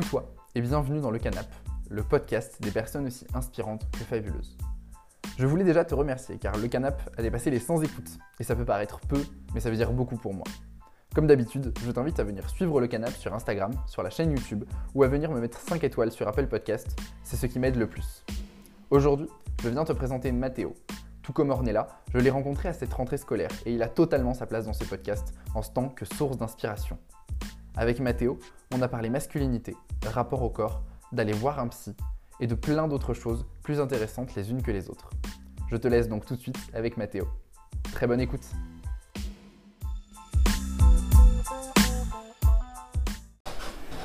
Coucou et bienvenue dans Le Canap, le podcast des personnes aussi inspirantes que fabuleuses. Je voulais déjà te remercier car Le Canap a dépassé les 100 écoutes et ça peut paraître peu, mais ça veut dire beaucoup pour moi. Comme d'habitude, je t'invite à venir suivre Le Canap sur Instagram, sur la chaîne YouTube ou à venir me mettre 5 étoiles sur Apple Podcast, c'est ce qui m'aide le plus. Aujourd'hui, je viens te présenter Mathéo. Tout comme Ornella, je l'ai rencontré à cette rentrée scolaire et il a totalement sa place dans ce podcast en tant que source d'inspiration. Avec Mathéo, on a parlé masculinité, rapport au corps, d'aller voir un psy et de plein d'autres choses plus intéressantes les unes que les autres. Je te laisse donc tout de suite avec Mathéo. Très bonne écoute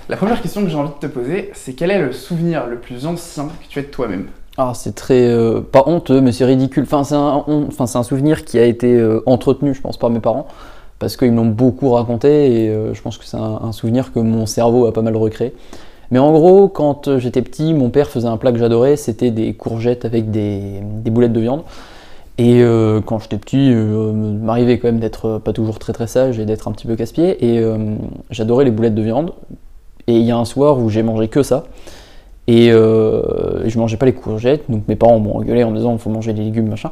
La première question que j'ai envie de te poser, c'est quel est le souvenir le plus ancien que tu as de toi-même? Ah, c'est très. euh, pas honteux, mais c'est ridicule. Enfin, c'est un, on- enfin, c'est un souvenir qui a été euh, entretenu, je pense, par mes parents, parce qu'ils me l'ont beaucoup raconté, et euh, je pense que c'est un, souvenir que mon cerveau a pas mal recréé. Mais en gros, quand euh, j'étais petit, mon père faisait un plat que j'adorais, c'était des courgettes avec des, boulettes de viande. Et euh, quand j'étais petit, euh, m'arrivait quand même d'être pas toujours très très sage et d'être un petit peu casse-pied. Et j'adorais les boulettes de viande. Et il y a un soir où j'ai mangé que ça. Et je mangeais pas les courgettes, donc mes parents m'ont engueulé en me disant faut manger des légumes, machin.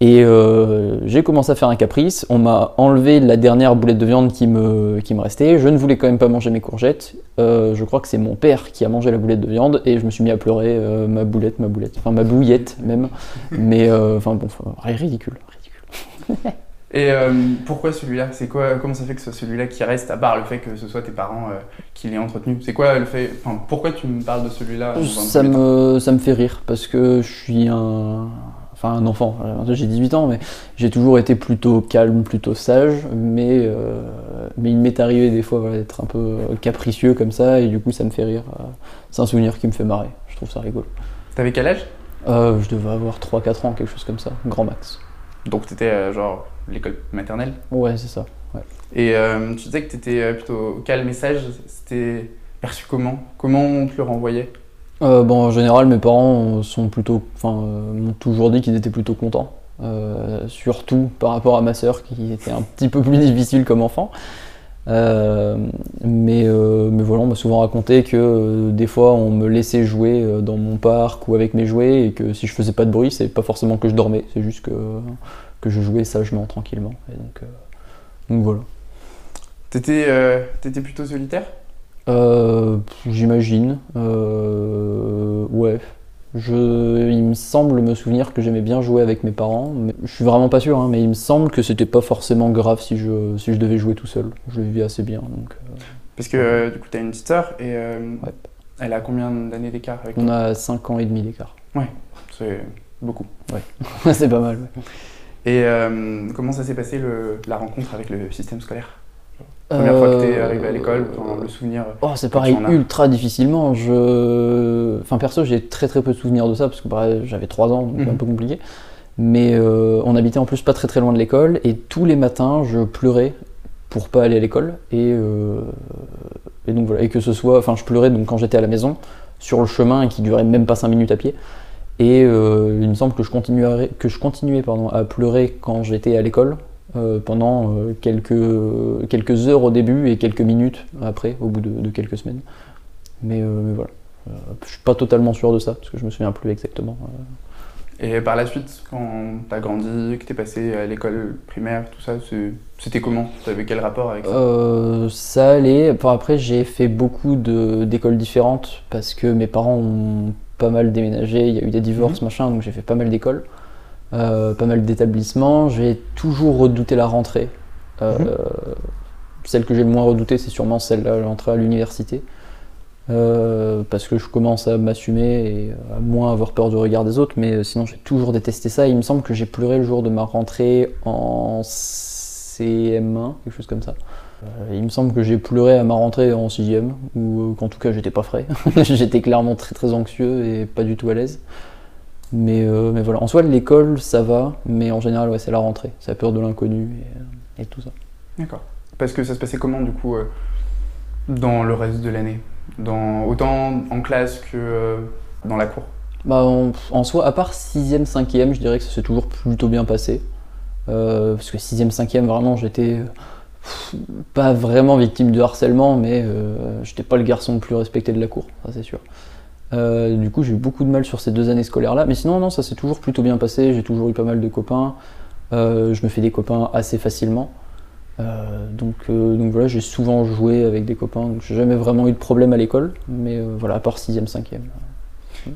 Et euh, j'ai commencé à faire un caprice, on m'a enlevé la dernière boulette de viande qui me, qui me restait, je ne voulais quand même pas manger mes courgettes, Euh, je crois que c'est mon père qui a mangé la boulette de viande, et je me suis mis à pleurer, euh, ma boulette, ma boulette, enfin ma bouillette même, mais enfin bon, ridicule, ridicule. Et pourquoi celui-là? C'est quoi Comment ça fait que ce soit celui-là qui reste, à part le fait que ce soit tes parents qui l'aient entretenu? C'est quoi le fait Enfin, pourquoi tu me parles de celui-là? Ça me, ça me fait rire parce que je suis un, enfin un enfant. Euh, J'ai 18 ans, mais j'ai toujours été plutôt calme, plutôt sage. Mais, euh, mais il m'est arrivé des fois voilà, d'être un peu capricieux comme ça, et du coup ça me fait rire. Euh, C'est un souvenir qui me fait marrer. Je trouve ça rigolo. T'avais quel âge? Euh, je devais avoir 3-4 ans, quelque chose comme ça, grand max. Donc t'étais euh, genre l'école maternelle? Ouais, c'est ça. ouais. Et euh, tu disais que t'étais euh, plutôt calme et sage. C'était perçu comment? Comment on te le renvoyait? Euh, bon, en général, mes parents sont plutôt, enfin, euh, m'ont toujours dit qu'ils étaient plutôt contents. Euh, surtout par rapport à ma sœur qui était un petit peu plus difficile comme enfant. Mais, mais voilà, on m'a souvent raconté que des fois on me laissait jouer dans mon parc ou avec mes jouets et que si je faisais pas de bruit, c'est pas forcément que je dormais, c'est juste que, que je jouais sagement, tranquillement. Et donc, voilà. T'étais plutôt solitaire? Euh, J'imagine. Euh, ouais. Je, il me semble me souvenir que j'aimais bien jouer avec mes parents. Mais je suis vraiment pas sûr, hein, mais il me semble que c'était pas forcément grave si je, si je devais jouer tout seul. Je le vivais assez bien. Donc, euh, Parce que du coup t'as une petite sœur et Ouais. elle a combien d'années d'écart avec on a 5 ans et demi d'écart. C'est beaucoup. C'est pas mal. ouais. Et comment ça s'est passé le- la rencontre avec le système scolaire? Première fois que t'es Euh, arrivé à l'école, le souvenir. Oh, c'est pareil, ultra difficilement. Je... Enfin, perso, j'ai très très peu de souvenirs de ça parce que pareil, j'avais 3 ans, donc c'est un Mhm. peu compliqué. Mais euh, on habitait en plus pas très très loin de l'école et tous les matins, je pleurais pour pas aller à l'école. Et, euh, et donc voilà, et que ce soit. Enfin, je pleurais donc quand j'étais à la maison, sur le chemin et qui durait même pas 5 minutes à pied. Et euh, il me semble que je continuais, que je continuais pardon, à pleurer quand j'étais à l'école euh, pendant euh, quelques, quelques heures au début et quelques minutes après, au bout de, de quelques semaines. Mais, euh, mais voilà. Je suis pas totalement sûr de ça, parce que je me souviens plus exactement. Et par la suite, quand t'as grandi, que t'es passé à l'école primaire, tout ça, c'était comment? T'avais quel rapport avec ça? Euh, ça allait. Enfin, après, j'ai fait beaucoup d'écoles différentes parce que mes parents ont pas mal déménagé. Il y a eu des divorces, machin, donc j'ai fait pas mal d'écoles, euh, pas mal d'établissements. J'ai toujours redouté la rentrée. Euh, Mhm. Celle que j'ai le moins redoutée, c'est sûrement celle-là, l'entrée à l'université. Euh, parce que je commence à m'assumer et à moins avoir peur du regard des autres, mais sinon j'ai toujours détesté ça. Il me semble que j'ai pleuré le jour de ma rentrée en CM1, quelque chose comme ça. Euh, il me semble que j'ai pleuré à ma rentrée en 6ème, ou qu'en tout cas j'étais pas frais. j'étais clairement très très anxieux et pas du tout à l'aise. Mais, euh, mais voilà, en soi l'école ça va, mais en général ouais, c'est la rentrée, c'est la peur de l'inconnu et, euh, et tout ça. D'accord. Parce que ça se passait comment du coup euh, dans le reste de l'année? Dans, Autant en classe que euh, dans la cour? Bah, en, en soi, à part 6ème, 5ème, je dirais que ça s'est toujours plutôt bien passé. Parce que 6ème, 5ème, vraiment, j'étais. pas vraiment victime de harcèlement, mais j'étais pas le garçon le plus respecté de la cour, ça c'est sûr. Euh, du coup, j'ai eu beaucoup de mal sur ces deux années scolaires-là, mais sinon, non, ça s'est toujours plutôt bien passé. J'ai toujours eu pas mal de copains. Euh, je me fais des copains assez facilement. donc, donc voilà, j'ai souvent joué avec des copains. Donc j'ai jamais vraiment eu de problème à l'école, mais voilà, à part 6ème, 5ème.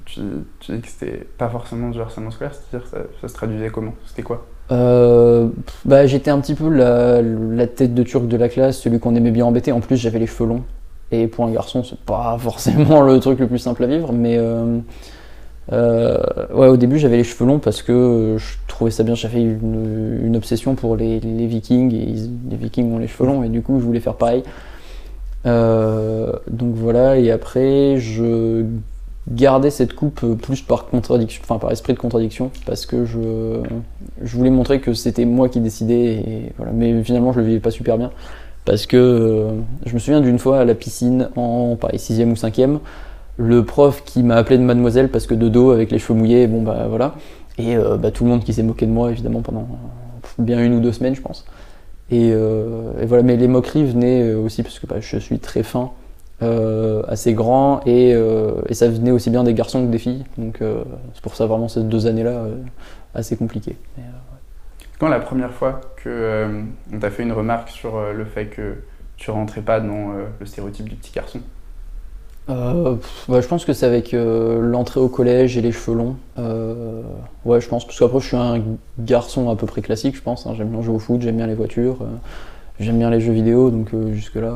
Tu, tu dis que c'était pas forcément du harcèlement scolaire, c'est-à-dire ça, ça se traduisait comment? C'était quoi? Euh, bah, J'étais un petit peu la, la, tête de turc de la classe, celui qu'on aimait bien embêter. En plus, j'avais les cheveux longs. Et pour un garçon, c'est pas forcément le truc le plus simple à vivre. Mais euh, euh, ouais, au début, j'avais les cheveux longs parce que je trouvais ça bien. J'avais une, une, obsession pour les, vikings. Et les vikings ont les cheveux longs. Et du coup, je voulais faire pareil. Euh, donc voilà. Et après, je garder cette coupe euh, plus par contradiction, enfin par esprit de contradiction, parce que je, je voulais montrer que c'était moi qui décidais, et mais finalement je le vivais pas super bien, parce que euh, je me souviens d'une fois à la piscine en pareil, 6 ou 5 le prof qui m'a appelé de mademoiselle parce que de dos avec les cheveux mouillés, bon bah voilà, et euh, bah, tout le monde qui s'est moqué de moi évidemment pendant bien une ou deux semaines je pense. Et, voilà, mais les moqueries venaient aussi parce que bah, je suis très fin euh, assez grand et, euh, ça venait aussi bien des garçons que des filles. Donc euh, c'est pour ça vraiment ces deux années-là assez compliquées. Quand la première fois que on t'a fait une remarque sur le fait que tu rentrais pas dans le stéréotype du petit garçon? Bah, je pense que c'est avec l'entrée au collège et les cheveux longs. ouais, je pense, parce qu'après je suis un garçon à peu près classique, je pense. Hein. J'aime bien jouer au foot, j'aime bien les voitures, j'aime bien les jeux vidéo, donc jusque-là,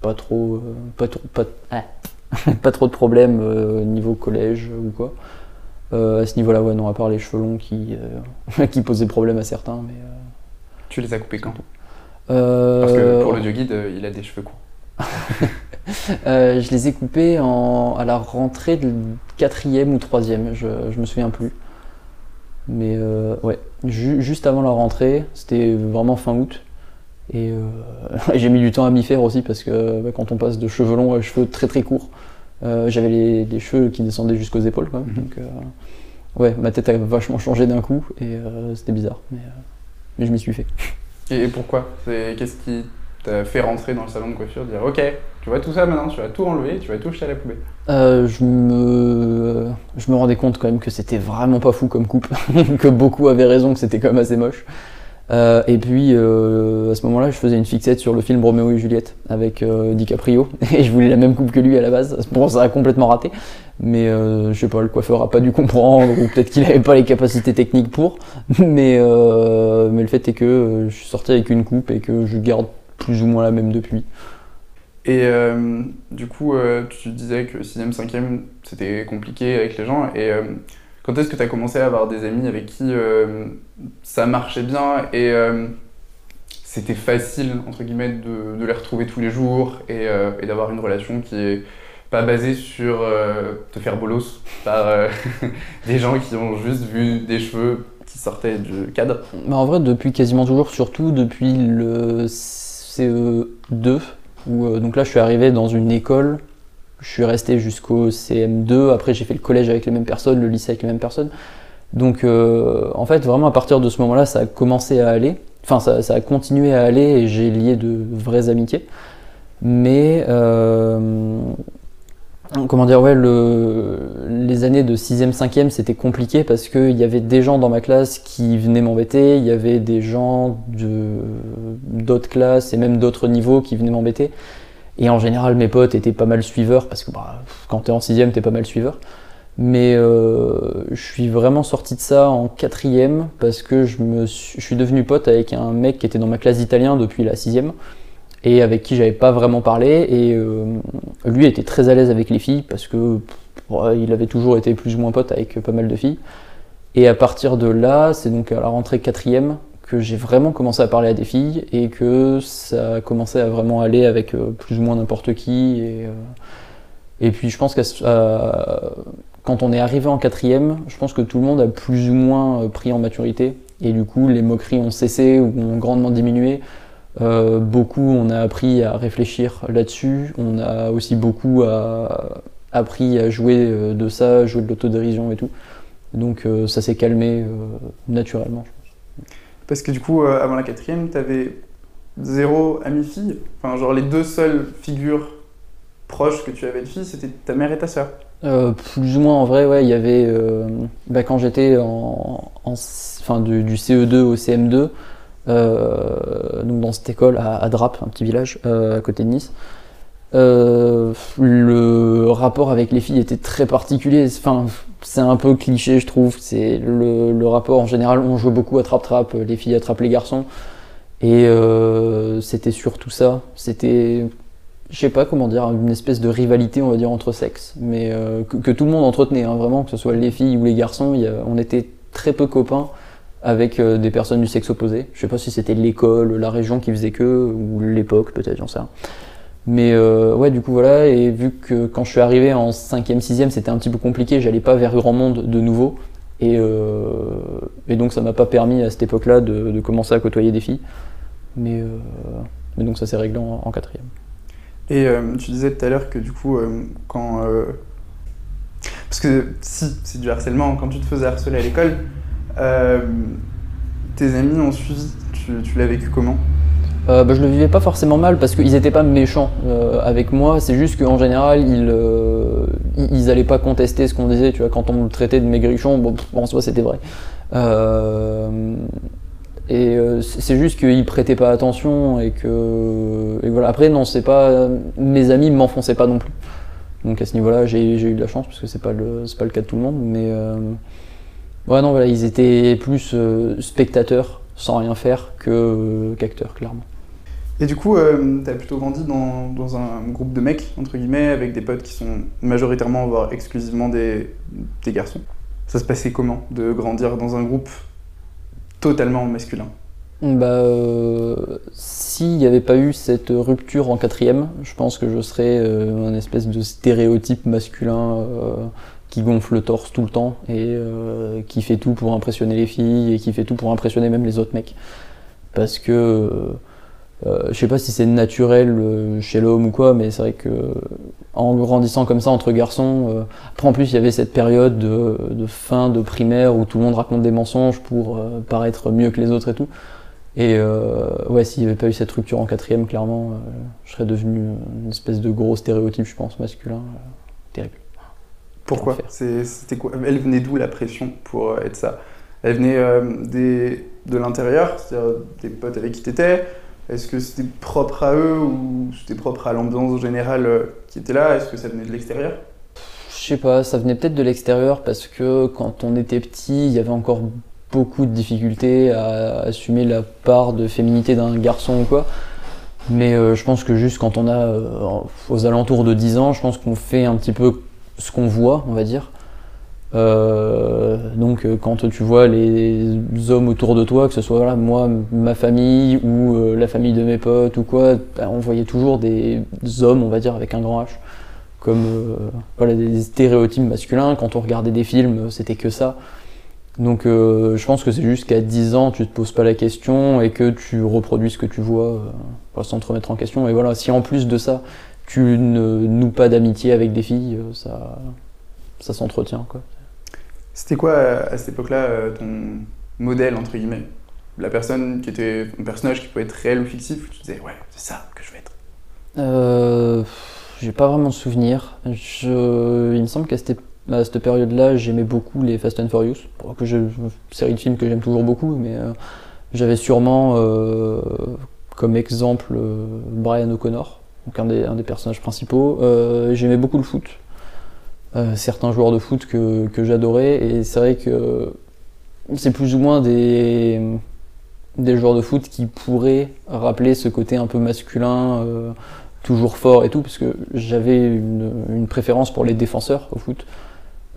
pas trop, euh, pas trop, pas, pas trop de problèmes euh, niveau collège ou quoi. Euh, à ce niveau-là, ouais, non, à part les cheveux longs qui, qui posaient problème à certains. Mais, Tu les as coupés quand? Parce que pour le dieu guide, il a des cheveux courts. je les ai coupés en, à la rentrée de quatrième ou troisième, je, je me souviens plus. Mais ouais, juste avant la rentrée, c'était vraiment fin août. Et euh, j'ai mis du temps à m'y faire aussi parce que bah, quand on passe de cheveux longs à cheveux très très courts, euh, j'avais les, cheveux qui descendaient jusqu'aux épaules. Quoi. Mhm. Donc, euh, ouais, ma tête a vachement changé d'un coup et c'était bizarre. Mais, mais je m'y suis fait. Et, pourquoi? Qu'est-ce qui t'a fait rentrer dans le salon de coiffure Dire ok, tu vois tout ça maintenant, tu vas tout enlever, tu vas tout jeter à la poubelle? Je, me... je me rendais compte quand même que c'était vraiment pas fou comme coupe, que beaucoup avaient raison que c'était quand même assez moche. Euh, et puis euh, à ce moment-là, je faisais une fixette sur le film Roméo et Juliette avec euh, DiCaprio et je voulais la même coupe que lui à la base. Bon, ça a complètement raté, mais je sais pas, le coiffeur a pas dû comprendre ou peut-être qu'il avait pas les capacités techniques pour. Mais mais le fait est que je suis sorti avec une coupe et que je garde plus ou moins la même depuis. Et du coup, tu disais que 6ème, 5ème, c'était compliqué avec les gens. Et quand est-ce que tu as commencé à avoir des amis avec qui euh, ça marchait bien et euh, c'était facile, entre guillemets, de, les retrouver tous les jours et, euh, et d'avoir une relation qui est pas basée sur te faire bolos par des gens qui ont juste vu des cheveux qui sortaient du cadre? Bah En vrai, depuis quasiment toujours, surtout depuis le CE2, où donc là je suis arrivé dans une école je suis resté jusqu'au CM2. Après, j'ai fait le collège avec les mêmes personnes, le lycée avec les mêmes personnes. Donc, euh, en fait, vraiment, à partir de ce moment-là, ça a commencé à aller. Enfin, ça, a continué à aller et j'ai lié de vraies amitiés. Mais, euh, comment dire, ouais, les années de 6e, 5e, c'était compliqué parce qu'il y avait des gens dans ma classe qui venaient m'embêter, il y avait des gens d'autres classes et même d'autres niveaux qui venaient m'embêter. Et en général, mes potes étaient pas mal suiveurs, parce que bah, quand t'es en sixième, t'es pas mal suiveur. Mais euh, je suis vraiment sorti de ça en quatrième, parce que je, me suis, devenu pote avec un mec qui était dans ma classe d'italien depuis la sixième, et avec qui j'avais pas vraiment parlé. Et euh, lui était très à l'aise avec les filles, parce que il avait toujours été plus ou moins pote avec pas mal de filles. Et à partir de là, c'est donc à la rentrée quatrième que j'ai vraiment commencé à parler à des filles et que ça a commencé à vraiment aller avec euh, plus ou moins n'importe qui. Et, euh, et puis je pense que quand on est arrivé en quatrième, je pense que tout le monde a plus ou moins euh, pris en maturité. Et du coup, les moqueries ont cessé ou ont grandement diminué. beaucoup, on a appris à réfléchir là-dessus. On a aussi beaucoup appris à jouer de ça, jouer de l'autodérision et tout. Donc ça s'est calmé naturellement. Parce que du coup, euh, avant la quatrième, tu avais zéro ami-fille Enfin, genre les deux seules figures proches que tu avais de filles, c'était ta mère et ta sœur Euh, plus ou moins en vrai, ouais, il y avait euh, bah, quand j'étais en, en- enfin, du, du CE2 au CM2, euh, donc dans cette école à, à Drape, un petit village à côté de Nice. le rapport avec les filles était très particulier. Enfin, c'est un peu cliché, je trouve. C'est le, rapport en général. On joue beaucoup à trap-trap, les filles attrapent les garçons, et euh, c'était surtout ça. C'était je sais pas comment dire, une espèce de rivalité, on va dire, entre sexes, mais euh, que, tout le monde entretenait, hein, vraiment, que ce soit les filles ou les garçons, on était très peu copains avec euh, des personnes du sexe opposé. Je sais pas si c'était l'école, la région qui faisait que, ou l'époque, peut-être, j'en sais rien. Mais euh, ouais, du coup, voilà, et vu que quand je suis arrivé en 5e, 6e, c'était un petit peu compliqué, j'allais pas vers grand monde de nouveau, et, euh, et donc ça m'a pas permis à cette époque-là de, de commencer à côtoyer des filles. Mais, euh, mais donc ça s'est réglé en, en quatrième. Et euh, tu disais tout à l'heure que du coup, euh, quand. Parce que si, c'est du harcèlement, quand tu te faisais harceler à l'école, tes amis ont suivi, tu, tu l'as vécu comment? Euh, bah, je le vivais pas forcément mal parce qu'ils étaient pas méchants euh, avec moi. C'est juste qu'en général, ils, euh, ils ils allaient pas contester ce qu'on disait. Tu vois, quand on me traitait de maigrichon, bon, en soi, c'était vrai. Et c'est juste qu'ils prêtaient pas attention et que voilà. Après, non, c'est pas mes amis m'enfonçaient pas non plus. Donc à ce niveau-là, j'ai eu de la chance parce que c'est pas le pas le cas de tout le monde. Mais ouais, non, voilà, ils étaient plus spectateurs sans rien faire qu'acteurs, clairement. Et du coup, euh, t'as plutôt grandi dans, un groupe de mecs, entre guillemets, avec des potes qui sont majoritairement, voire exclusivement des, garçons. Ça se passait comment de grandir dans un groupe totalement masculin? Bah, euh, s'il n'y avait pas eu cette rupture en quatrième, je pense que je serais euh, un espèce de stéréotype masculin euh, qui gonfle le torse tout le temps et qui fait tout pour impressionner les filles et qui fait tout pour impressionner même les autres mecs. Parce que euh, je sais pas si c'est naturel euh, chez l'homme ou quoi, mais c'est vrai que en grandissant comme ça entre garçons, euh, après en plus il y avait cette période de, de fin de primaire où tout le monde raconte des mensonges pour euh, paraître mieux que les autres et tout. Et euh, ouais, s'il n'y avait pas eu cette rupture en quatrième, clairement, euh, je serais devenu une espèce de gros stéréotype, je pense, masculin. euh, terrible. Pourquoi C'était quoi? Elle venait d'où la pression pour être ça? Elle venait des, de l'intérieur, c'est-à-dire des potes avec qui t'étais? Est-ce que c'était propre à eux ou c'était propre à l'ambiance générale euh, qui était là? Est-ce que ça venait de l'extérieur? Je sais pas, ça venait peut-être de l'extérieur parce que quand on était petit, il y avait encore beaucoup de difficultés à assumer la part de féminité d'un garçon ou quoi. Mais euh, je pense que juste quand on a euh, aux alentours de 10 ans, je pense qu'on fait un petit peu ce qu'on voit, on va dire. Euh, donc euh, quand tu vois les hommes autour de toi, que ce soit moi, ma famille ou euh, la famille de mes potes ou quoi, bah, on voyait toujours des hommes, on va dire, avec un grand H comme voilà, des stéréotypes masculins. Quand on regardait des films, c'était que ça. Donc je pense que c'est juste qu'à 10 ans, tu te poses pas la question et que tu reproduis ce que tu vois sans te remettre en question. Et voilà, si en plus de ça, tu ne noues pas d'amitié avec des filles, ça, ça s'entretient. quoi. C'était quoi à cette époque-là euh, ton modèle, entre guillemets? La personne qui était un personnage qui pouvait être réel ou fictif, tu disais ouais, c'est ça que je vais être. Euh, j'ai pas vraiment de souvenirs. Je, il me semble qu'à cette, période-là, j'aimais beaucoup les Fast and Furious, que je, série de films que j'aime toujours beaucoup, mais euh, j'avais sûrement euh, comme exemple Brian O'Connor, donc un des, personnages principaux. J'aimais beaucoup le foot. Euh, certains joueurs de foot que, que j'adorais, et c'est vrai que c'est plus ou moins des, des joueurs de foot qui pourraient rappeler ce côté un peu masculin. euh, toujours fort et tout, parce que j'avais une, préférence pour les défenseurs au foot.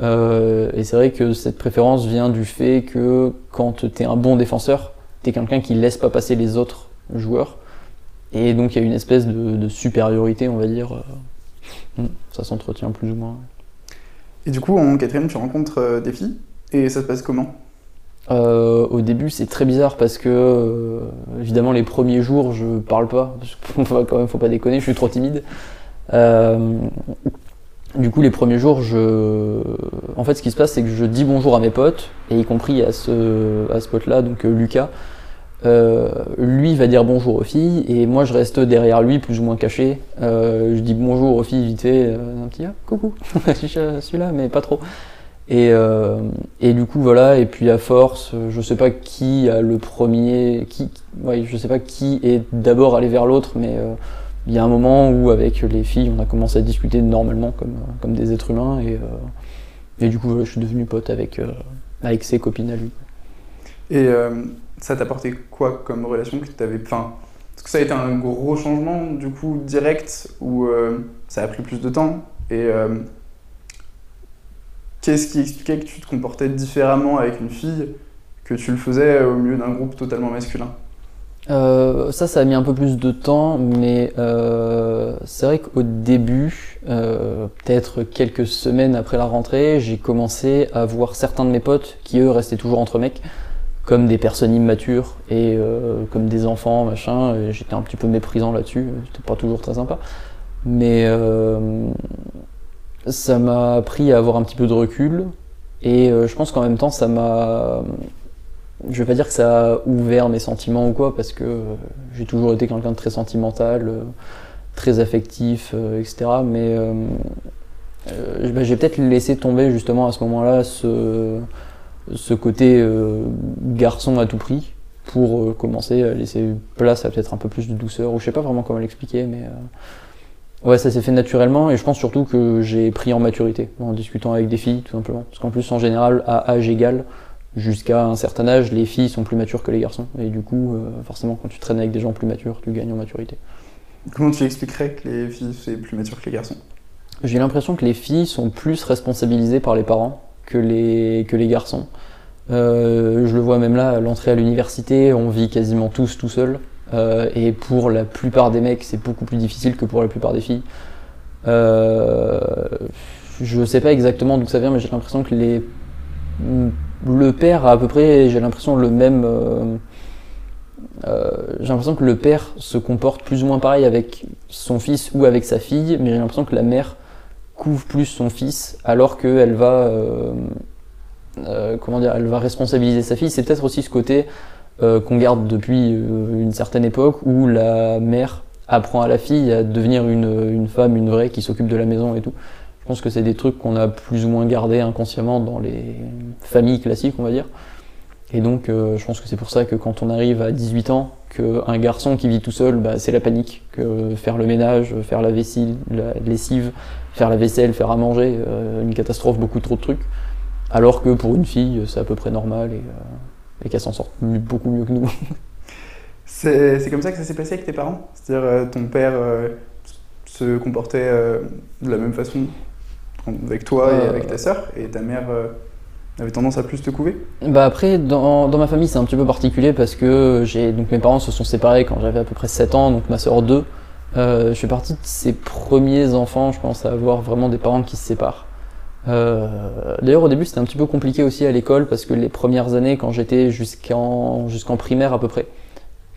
Euh, et c'est vrai que cette préférence vient du fait que quand tu es un bon défenseur, tu es quelqu'un qui laisse pas passer les autres joueurs. Et donc il y a une espèce de, supériorité, on va dire. Ça s'entretient plus ou moins. Et du coup, en quatrième, tu rencontres euh, des filles et ça se passe comment? Euh, au début, c'est très bizarre parce que, euh, évidemment, les premiers jours, je parle pas. Parce quand même, faut pas déconner, je suis trop timide. Du coup, les premiers jours, je... en fait, ce qui se passe, c'est que je dis bonjour à mes potes, et y compris à ce, à ce pote-là, donc Lucas. Euh, lui va dire bonjour aux filles et moi je reste derrière lui plus ou moins caché. Euh, je dis bonjour aux filles vite euh, un petit ah, coucou, je suis là mais pas trop. Et, et, du coup voilà et puis à force, je sais pas qui a le premier, qui, ouais, je sais pas qui est d'abord allé vers l'autre, mais il y a un moment où avec les filles on a commencé à discuter normalement comme, comme des êtres humains et, et du coup je suis devenu pote avec, avec ses copines à lui. Et ça t'a apporté quoi comme relation que tu avais. Enfin, est-ce que ça a été un gros changement, du coup, direct, ou euh, ça a pris plus de temps Et euh, qu'est-ce qui expliquait que tu te comportais différemment avec une fille que tu le faisais au milieu d'un groupe totalement masculin? Euh, ça, ça a mis un peu plus de temps, mais c'est vrai qu'au début, peut-être quelques semaines après la rentrée, j'ai commencé à voir certains de mes potes qui, eux, restaient toujours entre mecs comme des personnes immatures et euh, comme des enfants, machin. J'étais un petit peu méprisant là-dessus, c'était pas toujours très sympa. Mais euh, ça m'a appris à avoir un petit peu de recul et euh, je pense qu'en même temps ça m'a. Je vais pas dire que ça a ouvert mes sentiments ou quoi, parce que j'ai toujours été quelqu'un de très sentimental, très affectif, etc. Mais bah, j'ai peut-être laissé tomber justement à ce moment-là ce ce côté euh, garçon à tout prix pour euh, commencer à laisser place à peut-être un peu plus de douceur, ou je sais pas vraiment comment l'expliquer, mais euh, ouais, ça s'est fait naturellement, et je pense surtout que j'ai pris en maturité en discutant avec des filles, tout simplement. Parce qu'en plus, en général, à âge égal, jusqu'à un certain âge, les filles sont plus matures que les garçons, et du coup, forcément, quand tu traînes avec des gens plus matures, tu gagnes en maturité. Comment tu expliquerais que les filles sont plus matures que les garçons? J'ai l'impression que les filles sont plus responsabilisées par les parents que les, que les garçons. Euh, je le vois même là, l'entrée à l'université, on vit quasiment tous tout seul. Euh, et pour la plupart des mecs, c'est beaucoup plus difficile que pour la plupart des filles. Euh, je sais pas exactement d'où ça vient, mais j'ai l'impression que les... le père a à peu près, j'ai l'impression, le même. j'ai l'impression que le père se comporte plus ou moins pareil avec son fils ou avec sa fille, mais j'ai l'impression que la mère couvre plus son fils alors qu'elle va, euh, euh, comment dire, elle va responsabiliser sa fille. C'est peut-être aussi ce côté euh, qu'on garde depuis une certaine époque où la mère apprend à la fille à devenir une, une femme, une vraie qui s'occupe de la maison et tout. Je pense que c'est des trucs qu'on a plus ou moins gardés inconsciemment dans les familles classiques, on va dire. Et donc, je pense que c'est pour ça que quand on arrive à 18 ans, qu'un garçon qui vit tout seul, bah, c'est la panique. Que faire le ménage, faire la vessie, la lessive, faire la vaisselle, faire à manger, euh, une catastrophe, beaucoup trop de trucs. Alors que pour une fille, c'est à peu près normal et, euh, qu'elle s'en sort beaucoup mieux que nous. C'est comme ça que ça s'est passé avec tes parents? C'est-à-dire euh, ton père se comportait de la même façon avec toi et avec ta sœur, et ta mère avait tendance à plus te couver? Bah après, dans, dans ma famille, c'est un petit peu particulier parce que j'ai donc mes parents se sont séparés quand j'avais à peu près 7 ans, donc ma sœur 2. Euh, je fais partie de ces premiers enfants, je pense, à avoir vraiment des parents qui se séparent. Euh, D'ailleurs, au début, c'était un petit peu compliqué aussi à l'école parce que les premières années, quand j'étais jusqu'en jusqu'en primaire à peu près,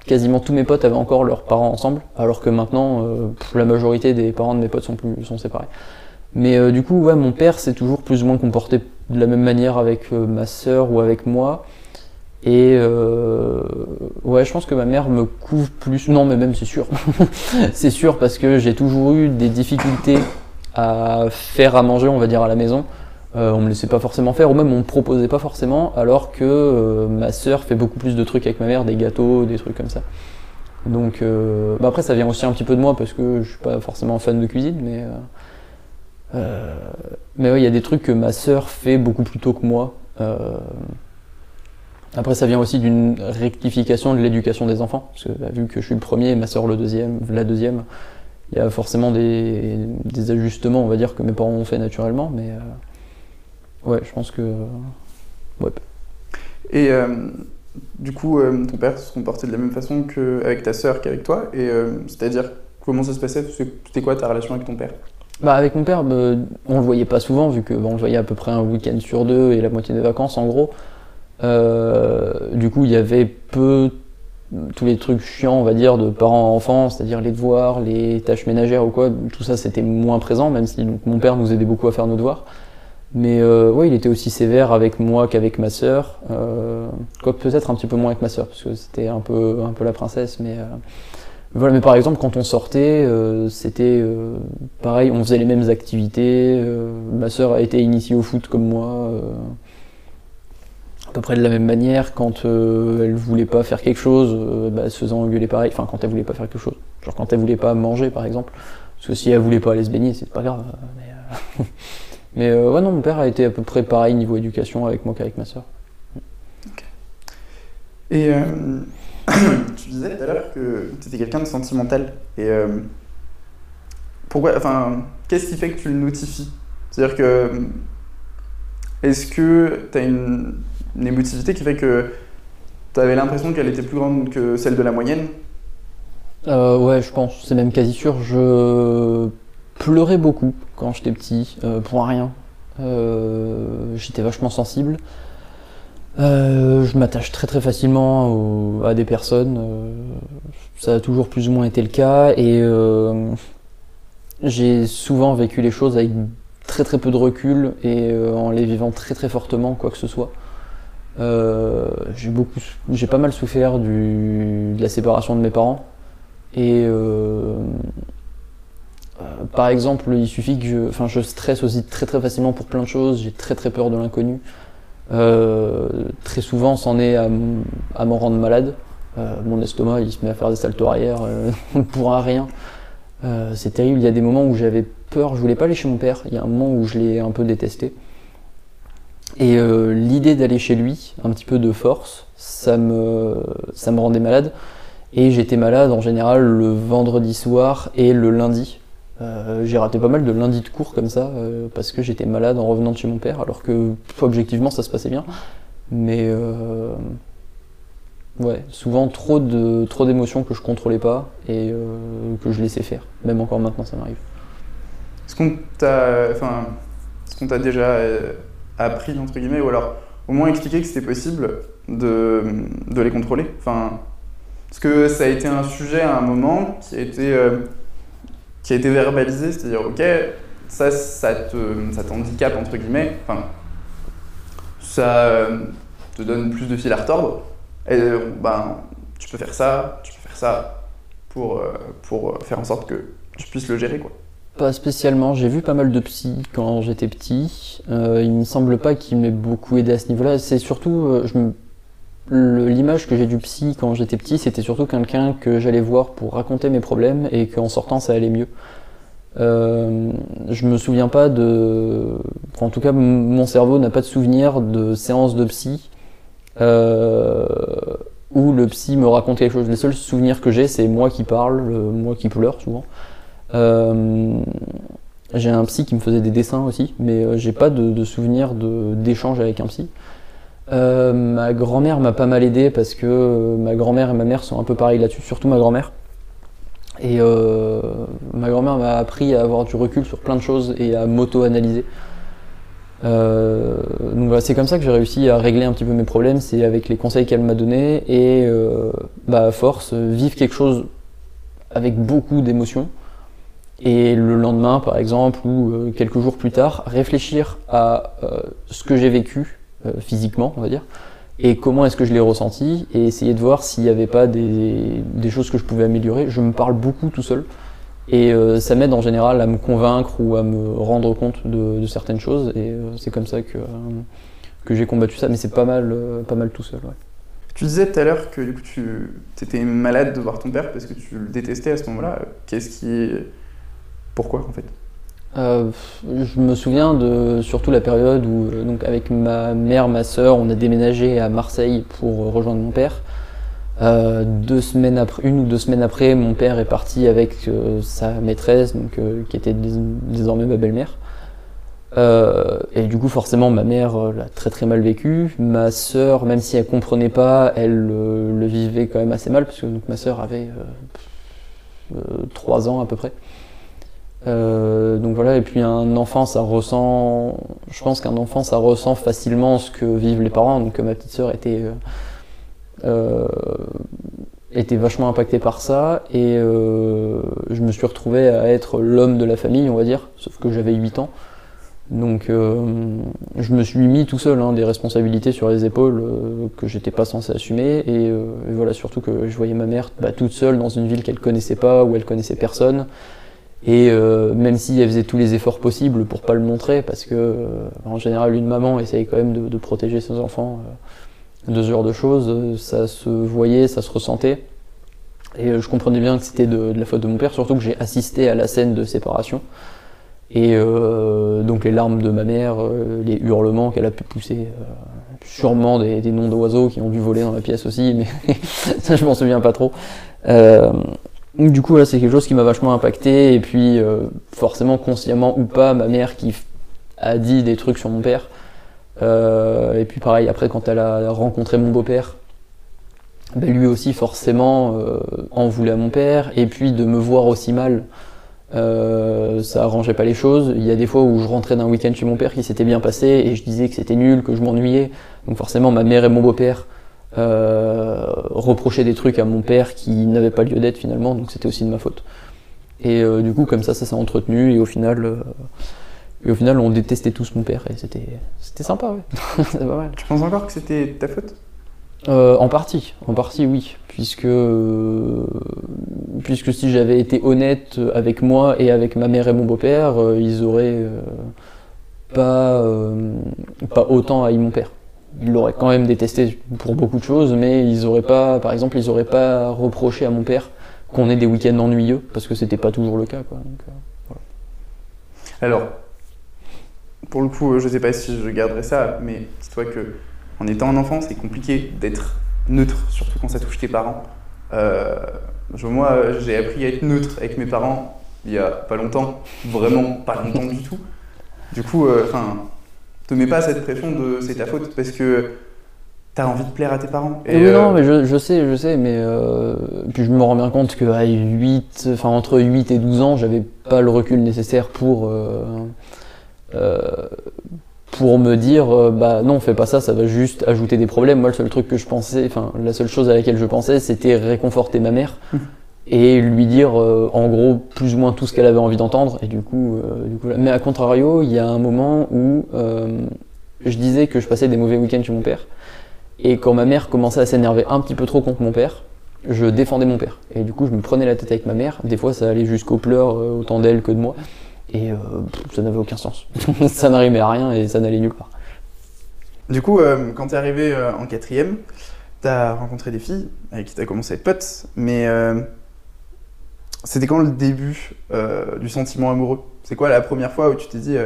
quasiment tous mes potes avaient encore leurs parents ensemble, alors que maintenant, euh, la majorité des parents de mes potes sont, plus, sont séparés. Mais euh, du coup, ouais, mon père s'est toujours plus ou moins comporté de la même manière avec euh, ma sœur ou avec moi. Et euh, ouais, je pense que ma mère me couvre plus. Non, mais même c'est sûr. c'est sûr parce que j'ai toujours eu des difficultés à faire à manger, on va dire, à la maison. Euh, on me laissait pas forcément faire, ou même on me proposait pas forcément, alors que euh, ma sœur fait beaucoup plus de trucs avec ma mère, des gâteaux, des trucs comme ça. Donc euh, bah après ça vient aussi un petit peu de moi parce que je suis pas forcément fan de cuisine, mais mais ouais, il y a des trucs que ma sœur fait beaucoup plus tôt que moi. Après, ça vient aussi d'une rectification de l'éducation des enfants, parce que bah, vu que je suis le premier, ma soeur le deuxième, la deuxième, il y a forcément des, ajustements, on va dire, que mes parents ont fait naturellement, mais euh, ouais, je pense que. Ouais. Et euh, du coup, euh, ton père se comportait de la même façon qu'avec ta soeur qu'avec toi, et c'est-à-dire, comment ça se passait? C'était quoi ta relation avec ton père? Bah avec mon père, bah, on le voyait pas souvent, vu que on le voyait à peu près un week-end sur deux et la moitié des vacances en gros. Euh, du coup, il y avait peu tous les trucs chiants, on va dire, de parents à enfants, c'est-à-dire les devoirs, les tâches ménagères ou quoi, tout ça c'était moins présent, même si mon père nous aidait beaucoup à faire nos devoirs. Mais euh, ouais, il était aussi sévère avec moi qu'avec ma sœur. Euh, quoique peut-être un petit peu moins avec ma sœur, parce que c'était un peu, un peu la princesse. Mais, euh, voilà, mais par exemple, quand on sortait, euh, c'était euh, pareil, on faisait les mêmes activités. euh, ma sœur a été initiée au foot comme moi. À peu près de la même manière, quand euh, elle voulait pas faire quelque chose, euh, bah, elle se faisait engueuler pareil. Enfin, quand elle voulait pas faire quelque chose. Genre quand elle voulait pas manger, par exemple. Parce que si elle voulait pas aller se baigner, c'est pas grave. Mais, euh, mais euh, ouais, non, mon père a été à peu près pareil niveau éducation avec moi qu'avec ma soeur. Et euh, tu disais tout à l'heure que tu étais quelqu'un de sentimental. Et euh, pourquoi, enfin, qu'est-ce qui fait que tu le notifies? C'est-à-dire que est-ce que tu as une, une émotivité qui fait que tu avais l'impression qu'elle était plus grande que celle de la moyenne Euh, ouais, je pense, c'est même quasi sûr. Je pleurais beaucoup quand j'étais petit, euh, pour rien. Euh, j'étais vachement sensible. Je m'attache très très facilement à des personnes. ça a toujours plus ou moins été le cas. Et j'ai souvent vécu les choses avec très très peu de recul et en les vivant très très fortement, quoi que ce soit. Euh, j'ai beaucoup, j'ai pas mal souffert du, de la séparation de mes parents. Et euh, euh, par exemple, il suffit que je, enfin, je stresse aussi très très facilement pour plein de choses. J'ai très très peur de l'inconnu. Euh, très souvent, c'en est à, à m'en rendre malade. Mon estomac, il se met à faire des saltos arrière pour un rien. C'est terrible. Il y a des moments où j'avais peur. Je voulais pas aller chez mon père. Il y a un moment où je l'ai un peu détesté. Et euh, l'idée d'aller chez lui, un petit peu de force, ça me, ça me rendait malade. Et j'étais malade en général le vendredi soir et le lundi. Euh, j'ai raté pas mal de lundis de cours comme ça euh, parce que j'étais malade en revenant de chez mon père, alors que objectivement ça se passait bien. Mais ouais, souvent trop de trop d'émotions que je contrôlais pas et que je laissais faire. Même encore maintenant ça m'arrive. Est-ce qu'on t'a, enfin, est-ce qu'on t'a déjà appris entre guillemets, ou alors au moins expliqué que c'était possible de, de les contrôler Enfin, parce que ça a été un sujet à un moment qui a été, euh, qui a été verbalisé, c'est-à-dire ok, ça, ça te, ça t'handicape entre guillemets. Enfin, ça euh, te donne plus de fil à retordre. Et euh, ben, tu peux faire ça, tu peux faire ça pour, pour faire en sorte que tu puisses le gérer quoi. Pas spécialement, j'ai vu pas mal de psy quand j'étais petit. Euh, il me semble pas qu'il m'ait beaucoup aidé à ce niveau-là. C'est surtout, euh, l'image que j'ai du psy quand j'étais petit, c'était surtout quelqu'un que j'allais voir pour raconter mes problèmes et qu'en sortant ça allait mieux. Euh, je me souviens pas de. en tout cas, mon cerveau n'a pas de souvenir de séances de psy euh, où le psy me raconte quelque chose. Les seuls souvenirs que j'ai, c'est moi qui parle, le- moi qui pleure souvent. Euh, j'ai un psy qui me faisait des dessins aussi, mais euh, j'ai pas de, de souvenir d'échange avec un psy. Euh, ma grand-mère m'a pas mal aidé parce que ma grand-mère et ma mère sont un peu pareilles là-dessus, surtout ma grand-mère. Et ma grand-mère m'a appris à avoir du recul sur plein de choses et à m'auto-analyser. Donc voilà, c'est comme ça que j'ai réussi à régler un petit peu mes problèmes, c'est avec les conseils qu'elle m'a donnés et bah, à force, vivre quelque chose avec beaucoup d'émotions. Et le lendemain, par exemple, ou euh, quelques jours plus tard, réfléchir à euh, ce que j'ai vécu euh, physiquement, on va dire, et comment est-ce que je l'ai ressenti, et essayer de voir s'il n'y avait pas des, des choses que je pouvais améliorer. Je me parle beaucoup tout seul, et ça m'aide en général à me convaincre ou à me rendre compte de, certaines choses, et c'est comme ça que, que j'ai combattu ça, mais c'est pas mal, pas mal tout seul. Tu disais tout à l'heure que tu étais malade de voir ton père parce que tu le détestais à ce moment-là. Qu'est-ce qui. Pourquoi en fait? Euh, je me souviens de surtout la période où, euh, donc avec ma mère, ma soeur, on a déménagé à Marseille pour euh, rejoindre mon père. Deux semaines après, une ou deux semaines après, mon père est parti avec sa maîtresse, donc qui était dés- désormais ma belle-mère. Et du coup, forcément, ma mère l'a très très mal vécu. Ma sœur, même si elle comprenait pas, elle le vivait quand même assez mal, parce que donc, ma sœur avait trois ans à peu près. Euh, donc voilà, et puis un enfant, ça ressent. Je pense qu'un enfant, ça ressent facilement ce que vivent les parents. Donc ma petite sœur était, euh, euh, était vachement impactée par ça, et euh, je me suis retrouvé à être l'homme de la famille, on va dire, sauf que j'avais 8 ans. Donc euh, je me suis mis tout seul hein, des responsabilités sur les épaules euh, que j'étais pas censé assumer et, euh, et, voilà surtout que je voyais ma mère bah, toute seule dans une ville qu'elle connaissait pas où elle connaissait personne et euh, même si elle faisait tous les efforts possibles pour pas le montrer parce que euh, en général une maman essaye quand même de, de protéger ses enfants de ce genre de choses ça se voyait ça se ressentait et je comprenais bien que c'était de, de la faute de mon père surtout que j'ai assisté à la scène de séparation et euh, donc les larmes de ma mère, euh, les hurlements qu'elle a pu pousser, euh, sûrement des, des noms d'oiseaux qui ont dû voler dans la pièce aussi, mais ça je m'en souviens pas trop. Euh, du coup là c'est quelque chose qui m'a vachement impacté et puis euh, forcément consciemment ou pas ma mère qui a dit des trucs sur mon père. et puis pareil après quand elle a rencontré mon beau-père, ben, lui aussi forcément en voulait à mon père et puis de me voir aussi mal. Euh, ça arrangeait pas les choses. Il y a des fois où je rentrais d'un week-end chez mon père qui s'était bien passé et je disais que c'était nul, que je m'ennuyais. Donc forcément, ma mère et mon beau-père euh, reprochaient des trucs à mon père qui n'avaient pas lieu d'être finalement, donc c'était aussi de ma faute. Et euh, du coup, comme ça, ça s'est entretenu et au final, euh, et au final, on détestait tous mon père et c'était c'était sympa, ouais. pas mal. Tu penses encore que c'était ta faute? Euh, en partie, en partie oui, puisque, puisque si j'avais été honnête avec moi et avec ma mère et mon beau-père, ils auraient pas, pas autant haï mon père. Ils l'auraient quand même détesté pour beaucoup de choses, mais ils auraient pas, par exemple, ils auraient pas reproché à mon père qu'on ait des week-ends ennuyeux, parce que c'était pas toujours le cas. Quoi. Voilà. Alors, pour le coup, je sais pas si je garderai ça, mais dis-toi que en étant un enfant, c'est compliqué d'être neutre, surtout quand ça touche tes parents. Euh, moi, j'ai appris à être neutre avec mes parents il y a pas longtemps, vraiment pas longtemps du tout. Du coup, enfin, euh, te mets pas cette pression de c'est ta faute parce que t'as envie de plaire à tes parents. Et oui, euh... non, mais je, je, sais, je sais, mais euh, puis je me rends bien compte que à 8, enfin entre 8 et 12 ans, j'avais pas le recul nécessaire pour euh, pour me dire euh, bah non fais pas ça ça va juste ajouter des problèmes. Moi le seul truc que je pensais enfin la seule chose à laquelle je pensais c'était réconforter ma mère et lui dire euh, en gros plus ou moins tout ce qu'elle avait envie d'entendre. Et du coup, euh, du coup mais à contrario il y a un moment où je disais que je passais des mauvais week-ends chez mon père. Et quand ma mère commençait à s'énerver un petit peu trop contre mon père je défendais mon père. Et du coup je me prenais la tête avec ma mère. Des fois ça allait jusqu'aux pleurs autant d'elle que de moi. Et euh, ça n'avait aucun sens. ça n'arrivait à rien et ça n'allait nulle part. Du coup, euh, quand tu es arrivé euh, en quatrième, tu as rencontré des filles avec qui tu as commencé à être pote, mais euh, c'était quand le début du sentiment amoureux? C'est quoi la première fois où tu t'es dit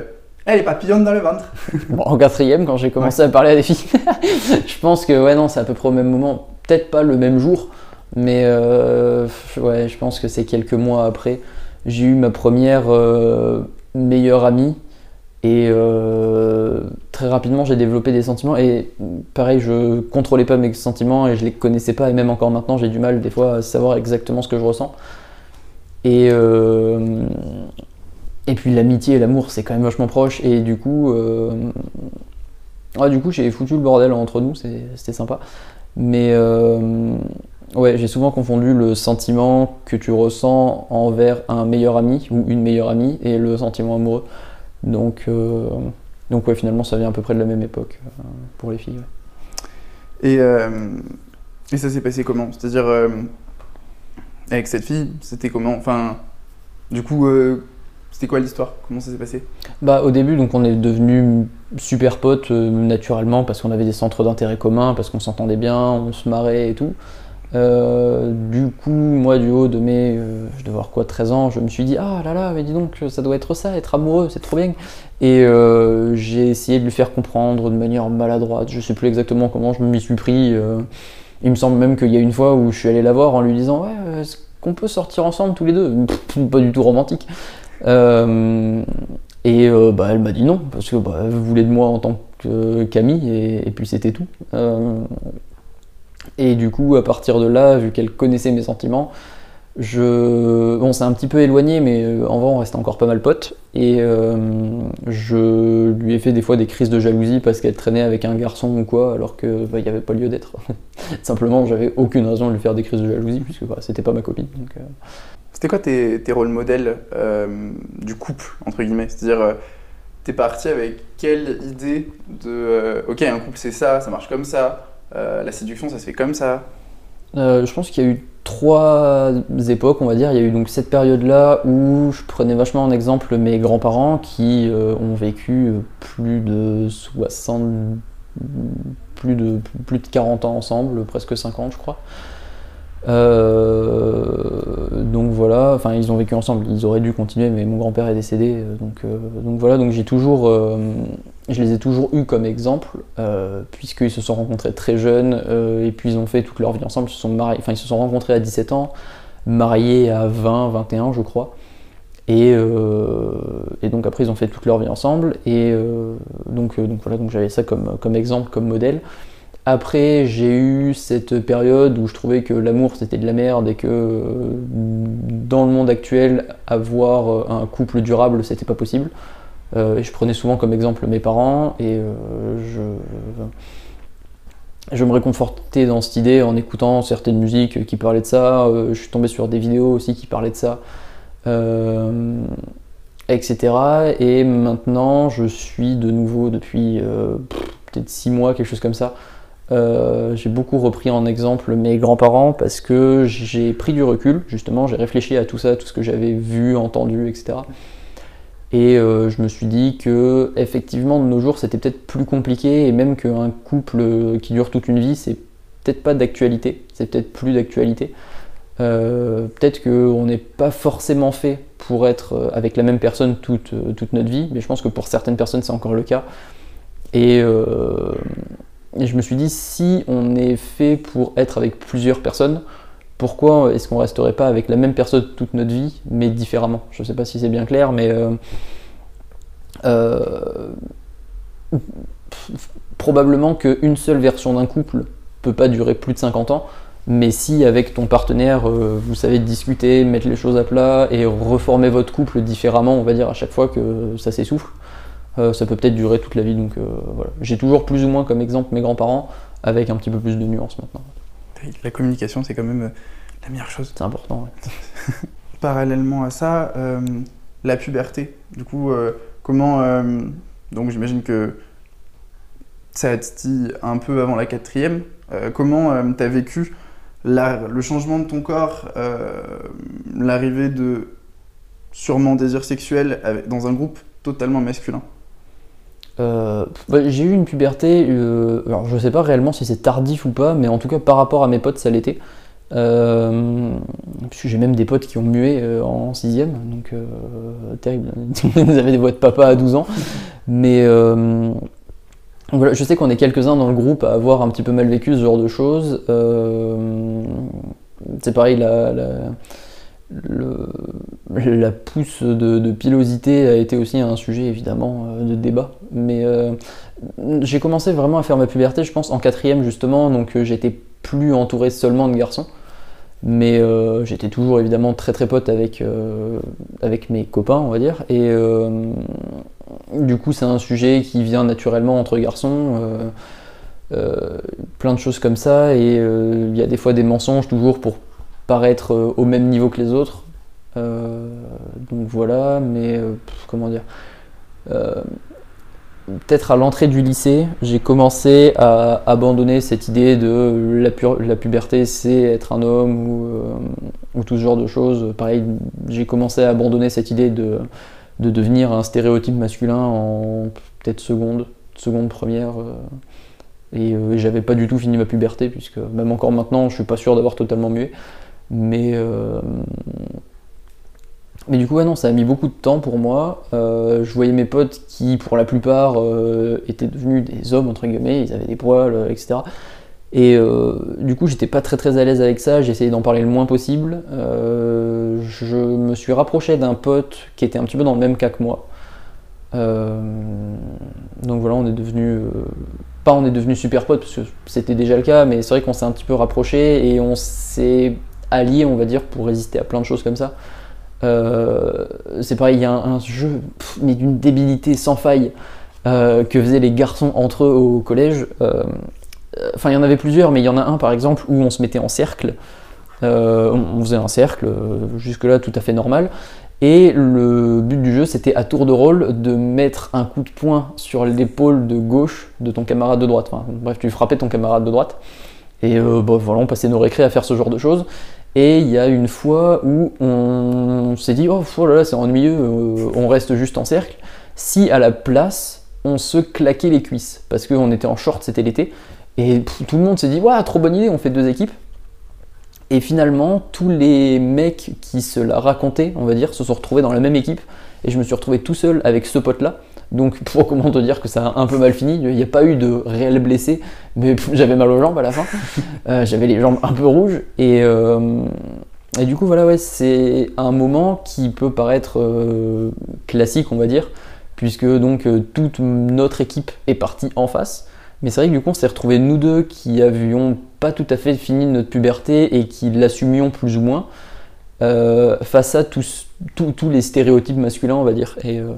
elle est papillonne dans le ventre? En quatrième, quand j'ai commencé à parler à des filles, je pense que ouais, non, c'est à peu près au même moment. Peut-être pas le même jour, mais ouais, je pense que c'est quelques mois après j'ai eu ma première euh, meilleure amie. Et euh, très rapidement j'ai développé des sentiments. Et pareil je contrôlais pas mes sentiments et je les connaissais pas. Et même encore maintenant j'ai du mal des fois à savoir exactement ce que je ressens et euh, et puis l'amitié et l'amour c'est quand même vachement proche et du coup euh, ouais, du coup j'ai foutu le bordel entre nous c'était sympa mais euh, Ouais, j'ai souvent confondu le sentiment que tu ressens envers un meilleur ami ou une meilleure amie et le sentiment amoureux. Donc, donc ouais, finalement, ça vient à peu près de la même époque pour les filles. Et, et ça s'est passé comment? C'est-à-dire, avec cette fille, c'était comment Enfin, du coup, euh, c'était quoi l'histoire? Comment ça s'est passé? Bah, au début, donc, on est devenus super potes naturellement parce qu'on avait des centres d'intérêt communs, parce qu'on s'entendait bien, on se marrait et tout. Euh, du coup, moi, du haut de mes, euh, je devais avoir quoi, 13 ans, je me suis dit, ah là là, mais dis donc, ça doit être ça, être amoureux, c'est trop bien. Et euh, j'ai essayé de lui faire comprendre de manière maladroite, je sais plus exactement comment je m'y suis pris. Il me semble même qu'il y a une fois où je suis allé la voir en lui disant, ouais, est-ce qu'on peut sortir ensemble tous les deux? Pas du tout romantique. et bah, elle m'a dit non, parce que bah, voulait de moi en tant que Camille, et puis c'était tout. Et du coup, à partir de là, vu qu'elle connaissait mes sentiments, je... Bon, c'est un petit peu éloigné, mais en vrai, on reste encore pas mal potes. Et euh, je lui ai fait des fois des crises de jalousie parce qu'elle traînait avec un garçon ou quoi, alors qu'il bah, n'y avait pas lieu d'être. Simplement, j'avais aucune raison de lui faire des crises de jalousie, puisque bah, c'était pas ma copine. Donc, euh... C'était quoi tes, tes rôles modèles euh, du couple, entre guillemets? C'est-à-dire, t'es parti avec quelle idée de euh, ok un couple c'est ça, ça marche comme ça, euh, la séduction ça se fait comme ça? Euh, je pense qu'il y a eu trois époques, on va dire. Il y a eu donc cette période-là où je prenais vachement en exemple mes grands-parents qui euh, ont vécu euh, plus de 60, plus de, plus de 40 ans ensemble, presque 50 je crois. Euh, donc voilà, enfin ils ont vécu ensemble, ils auraient dû continuer, mais mon grand-père est décédé, donc, donc voilà, donc j'ai toujours, je les ai toujours eus comme exemple, euh, puisqu'ils se sont rencontrés très jeunes, euh, et puis ils ont fait toute leur vie ensemble, ils se sont mariés, ils se sont rencontrés à 17 ans, mariés à 20, 21 je crois, et, euh, et donc après ils ont fait toute leur vie ensemble, et donc, voilà, donc j'avais ça comme, comme exemple, comme modèle. Après, j'ai eu cette période où je trouvais que l'amour c'était de la merde et que dans le monde actuel, avoir un couple durable c'était pas possible. Euh, je prenais souvent comme exemple mes parents et euh, je, me réconfortais dans cette idée en écoutant certaines musiques qui parlaient de ça. Euh, je suis tombé sur des vidéos aussi qui parlaient de ça, etc. Et maintenant, je suis de nouveau depuis peut-être 6 mois, quelque chose comme ça. J'ai beaucoup repris en exemple mes grands-parents parce que j'ai pris du recul, justement, j'ai réfléchi à tout ça, tout ce que j'avais vu, entendu, etc. Et euh, je me suis dit que effectivement de nos jours c'était peut-être plus compliqué et même qu'un couple qui dure toute une vie c'est peut-être pas d'actualité, c'est peut-être plus d'actualité. Euh, peut-être qu'on n'est pas forcément fait pour être euh, avec la même personne toute, euh, toute notre vie, mais je pense que pour certaines personnes c'est encore le cas. Euh, et je me suis dit si on est fait pour être avec plusieurs personnes, pourquoi est-ce qu'on resterait pas avec la même personne toute notre vie, mais différemment? Je sais pas si c'est bien clair, mais euh, euh, probablement qu'une seule version d'un couple peut pas durer plus de 50 ans, mais si avec ton partenaire euh, vous savez discuter, mettre les choses à plat et reformer votre couple différemment, on va dire à chaque fois que ça s'essouffle, ça peut peut-être durer toute la vie. Donc voilà, j'ai toujours plus ou moins comme exemple mes grands-parents avec un petit peu plus de nuances maintenant. La communication c'est quand même euh, la meilleure chose. C'est important. ouais. Parallèlement à ça, euh, la puberté. Du coup, euh, comment. euh, donc, j'imagine que ça a titillé un peu avant la quatrième. Comment euh, t'as vécu la- le changement de ton corps, l'arrivée de sûrement désir sexuel avec- dans un groupe totalement masculin? Euh, bah, j'ai eu une puberté, euh, alors je sais pas réellement si c'est tardif ou pas, mais en tout cas par rapport à mes potes ça l'était. Euh, j'ai même des potes qui ont mué euh, en sixième, donc terrible. Ils avaient des voix de papa à 12 ans. Mais voilà, je sais qu'on est quelques-uns dans le groupe à avoir un petit peu mal vécu ce genre de choses. C'est pareil, la, la pousse de, pilosité a été aussi un sujet évidemment euh, de débat. Mais euh, j'ai commencé vraiment à faire ma puberté, je pense, en quatrième justement, donc euh, j'étais plus entouré seulement de garçons. Mais j'étais toujours évidemment très très pote avec, avec mes copains, on va dire. Et du coup, c'est un sujet qui vient naturellement entre garçons. plein de choses comme ça. Et il y a des fois des mensonges toujours pour paraître euh, au même niveau que les autres. Euh, donc voilà, mais euh, comment dire Peut-être à l'entrée du lycée, j'ai commencé à abandonner cette idée de la, pu- la puberté, c'est être un homme ou, euh, ou tout ce genre de choses. Pareil, j'ai commencé à abandonner cette idée de, de devenir un stéréotype masculin en peut-être seconde, seconde première. et j'avais pas du tout fini ma puberté, puisque même encore maintenant, je suis pas sûr d'avoir totalement mué. Mais, euh, mais du coup, ouais, non, ça a mis beaucoup de temps pour moi. Euh, je voyais mes potes qui, pour la plupart, euh, étaient devenus des hommes, entre guillemets, ils avaient des poils, etc. Et euh, du coup, j'étais pas très très à l'aise avec ça, essayé d'en parler le moins possible. Je me suis rapproché d'un pote qui était un petit peu dans le même cas que moi. Donc voilà, on est devenu. pas on est devenu super potes parce que c'était déjà le cas, mais c'est vrai qu'on s'est un petit peu rapproché et on s'est alliés, on va dire, pour résister à plein de choses comme ça. Euh, c'est pareil, il y a un, jeu mais d'une débilité sans faille euh, que faisaient les garçons entre eux au collège. Euh, Enfin, il y en avait plusieurs, mais il y en a un par exemple où on se mettait en cercle on, faisait un cercle, jusque-là tout à fait normal. Et le but du jeu, c'était à tour de rôle de mettre un coup de poing sur l'épaule de gauche de ton camarade de droite. Bref, tu frappais ton camarade de droite. Et bah, voilà, on passait nos récrés à faire ce genre de choses. Et il y a une fois où on s'est dit, oh, oh là là, c'est ennuyeux, euh, on reste juste en cercle. Si à la place, on se claquait les cuisses, parce qu'on était en short, c'était l'été, et tout le monde s'est dit, ouais, trop bonne idée, on fait deux équipes. Et finalement, tous les mecs qui se la racontaient, on va dire, se sont retrouvés dans la même équipe, et je me suis retrouvé tout seul avec ce pote-là. Donc, pour comment te dire que ça a un peu mal fini, il n'y a pas eu de réel blessé, mais j'avais mal aux jambes à la fin. Euh, j'avais les jambes un peu rouges, et, euh, et du coup, voilà, ouais, c'est un moment qui peut paraître euh, classique, on va dire, puisque donc toute notre équipe est partie en face. Mais c'est vrai que du coup, on s'est retrouvés nous deux qui avions pas tout à fait fini notre puberté et qui l'assumions plus ou moins euh, face à tous, tous- tous les stéréotypes masculins, on va dire. Et euh,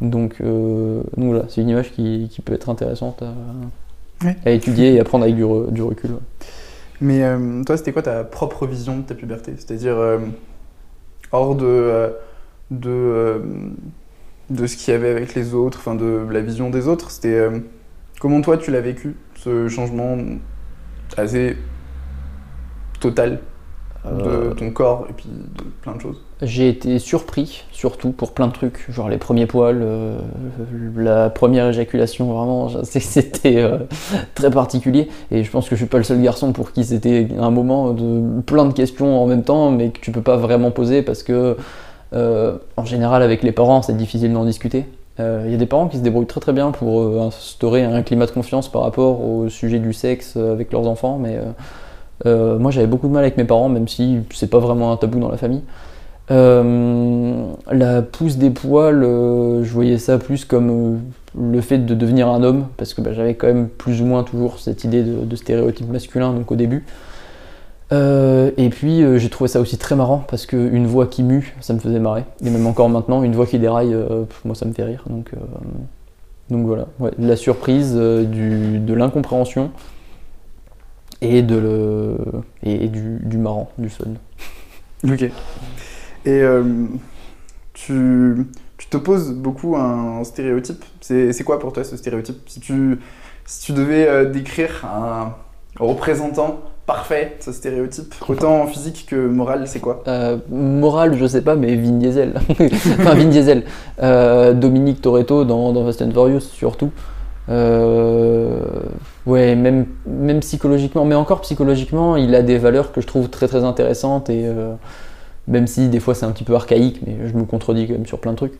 donc, euh, donc voilà, c'est une image qui, qui peut être intéressante à, Ouais. à étudier et à prendre avec du, re- du recul. ouais. Mais euh, toi, c'était quoi ta propre vision de ta puberté? C'est-à-dire euh, hors de, de, de ce qu'il y avait avec les autres, enfin de la vision des autres. C'était comment toi tu l'as vécu ce changement assez total? De Euh, ton corps et puis de plein de choses. J'ai été surpris, surtout pour plein de trucs, genre les premiers poils, euh, la première éjaculation, vraiment, c'était euh, très particulier. Et je pense que je suis pas le seul garçon pour qui c'était un moment de plein de questions en même temps, mais que tu peux pas vraiment poser parce que, euh, en général, avec les parents, c'est difficile d'en discuter. Il y a des parents qui se débrouillent très très bien pour instaurer un climat de confiance par rapport au sujet du sexe avec leurs enfants, mais euh, moi j'avais beaucoup de mal avec mes parents, même si c'est pas vraiment un tabou dans la famille. Euh, la pousse des poils, euh, je voyais ça plus comme le fait de devenir un homme, parce que bah, j'avais quand même plus ou moins toujours cette idée de, de stéréotype masculin donc au début. Et puis j'ai trouvé ça aussi très marrant parce qu'une voix qui mue, ça me faisait marrer. Et même encore maintenant, une voix qui déraille, moi ça me fait rire. Donc, voilà, de la surprise, de l'incompréhension et, de le, et, du, du marrant, du fun. Ok. Et euh, tu, tu t'opposes beaucoup à un stéréotype. C'est quoi pour toi ce stéréotype? Si tu, si tu devais euh, décrire un représentant parfait ce stéréotype, autant en physique que moral, c'est quoi? Euh, morale, je sais pas, mais Vin Diesel. enfin, Vin Diesel. Euh, Dominique Toretto dans, dans Fast and Furious, surtout. Euh, ouais, même, même psychologiquement, mais encore psychologiquement, il a des valeurs que je trouve très très intéressantes et euh, même si des fois c'est un petit peu archaïque, mais je me contredis quand même sur plein de trucs.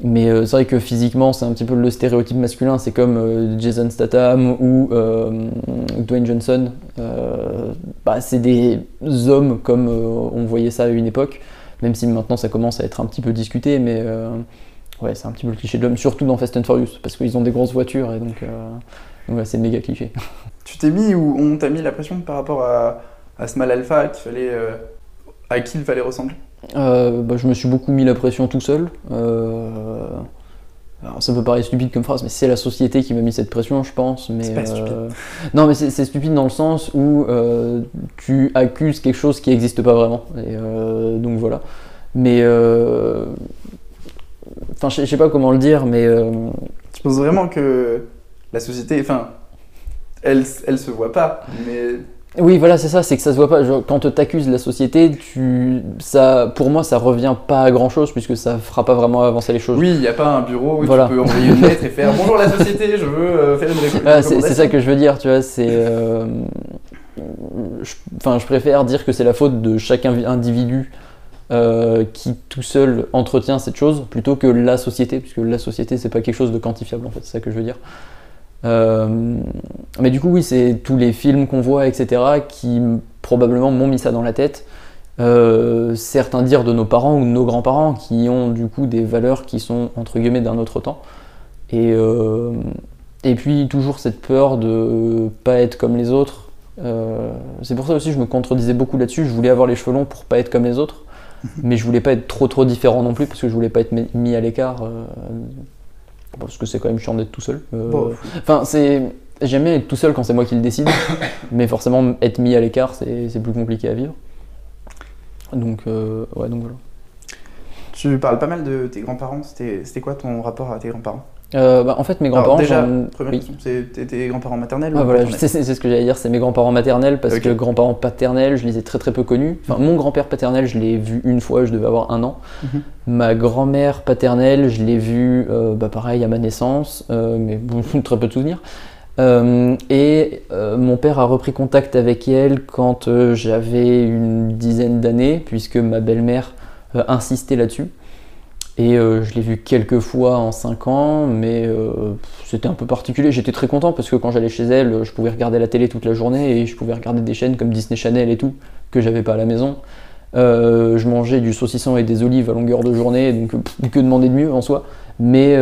Mais euh, c'est vrai que physiquement, c'est un petit peu le stéréotype masculin. C'est comme euh, Jason Statham ou Dwayne Johnson. Bah, c'est des hommes comme on voyait ça à une époque, même si maintenant ça commence à être un petit peu discuté. Mais ouais, c'est un petit peu le cliché de l'homme, surtout dans Fast and Furious, parce qu'ils ont des grosses voitures et donc, euh, donc ouais, c'est méga cliché. Tu t'es mis ou on t'a mis la pression par rapport à, à ce mal alpha qu'il fallait, euh, à qui il fallait ressembler? Euh, bah, je me suis beaucoup mis la pression tout seul. Euh, alors ça peut paraître stupide comme phrase, mais c'est la société qui m'a mis cette pression, je pense. Mais C'est pas euh, stupide. Non, mais c'est stupide dans le sens où tu accuses quelque chose qui n'existe pas vraiment. Et donc voilà. Mais euh, enfin, je sais- je pas comment le dire, mais euh, Tu penses vraiment que la société, enfin, elle, elle se voit pas, mais oui, voilà, c'est ça, c'est que ça se voit pas. Genre, quand t'accuses la société, tu, ça, pour moi, ça revient pas à grand chose puisque ça fera pas vraiment avancer les choses. oui, il n'y a pas un bureau où Voilà. tu peux envoyer une lettre et faire bonjour la société, je veux euh, faire une réco- Ah, c'est ça que je veux dire, tu vois, c'est. euh, je- Enfin, je préfère dire que c'est la faute de chaque individu euh, qui tout seul entretient cette chose plutôt que la société, puisque la société c'est pas quelque chose de quantifiable en fait, c'est ça que je veux dire. Euh, mais du coup, oui, c'est tous les films qu'on voit, etc., qui probablement m'ont mis ça dans la tête. Euh, certains dires de nos parents ou de nos grands-parents qui ont du coup des valeurs qui sont entre guillemets d'un autre temps. Et, et puis toujours cette peur de pas être comme les autres. C'est pour ça aussi que je me contredisais beaucoup là-dessus. Je voulais avoir les cheveux longs pour pas être comme les autres, mais je voulais pas être trop trop différent non plus parce que je voulais pas être mis- à l'écart. euh, parce que c'est quand même chiant d'être tout seul. Euh, Enfin, c'est. j'aime bien être tout seul quand c'est moi qui le décide, mais forcément être mis à l'écart, c'est c'est plus compliqué à vivre. Donc, euh, ouais, donc voilà. Tu parles pas mal de tes grands-parents. C'était quoi ton rapport à tes grands-parents? Euh, bah, en fait, mes grands-parents. déjà, première oui. question, c'est tes- grands-parents maternels Ah, ou voilà, c'est ce que j'allais dire, c'est mes grands-parents maternels parce Ok. que grands-parents paternels, je les ai très très peu connus. Enfin, mon grand-père paternel, je l'ai vu une fois, je devais avoir un an. Mhm. Ma grand-mère paternelle, je l'ai vue, euh, bah, pareil, à ma naissance, euh, mais bon, très peu de souvenirs. Euh, et mon père a repris contact avec elle quand j'avais une dizaine d'années, puisque ma belle-mère insistait là-dessus. Et euh, je l'ai vu quelques fois en 5 ans, mais euh, c'était un peu particulier. J'étais très content parce que quand j'allais chez elle, je pouvais regarder la télé toute la journée et je pouvais regarder des chaînes comme Disney Channel et tout, que j'avais pas à la maison. Euh, je mangeais du saucisson et des olives à longueur de journée, donc que demander de mieux en soi. Mais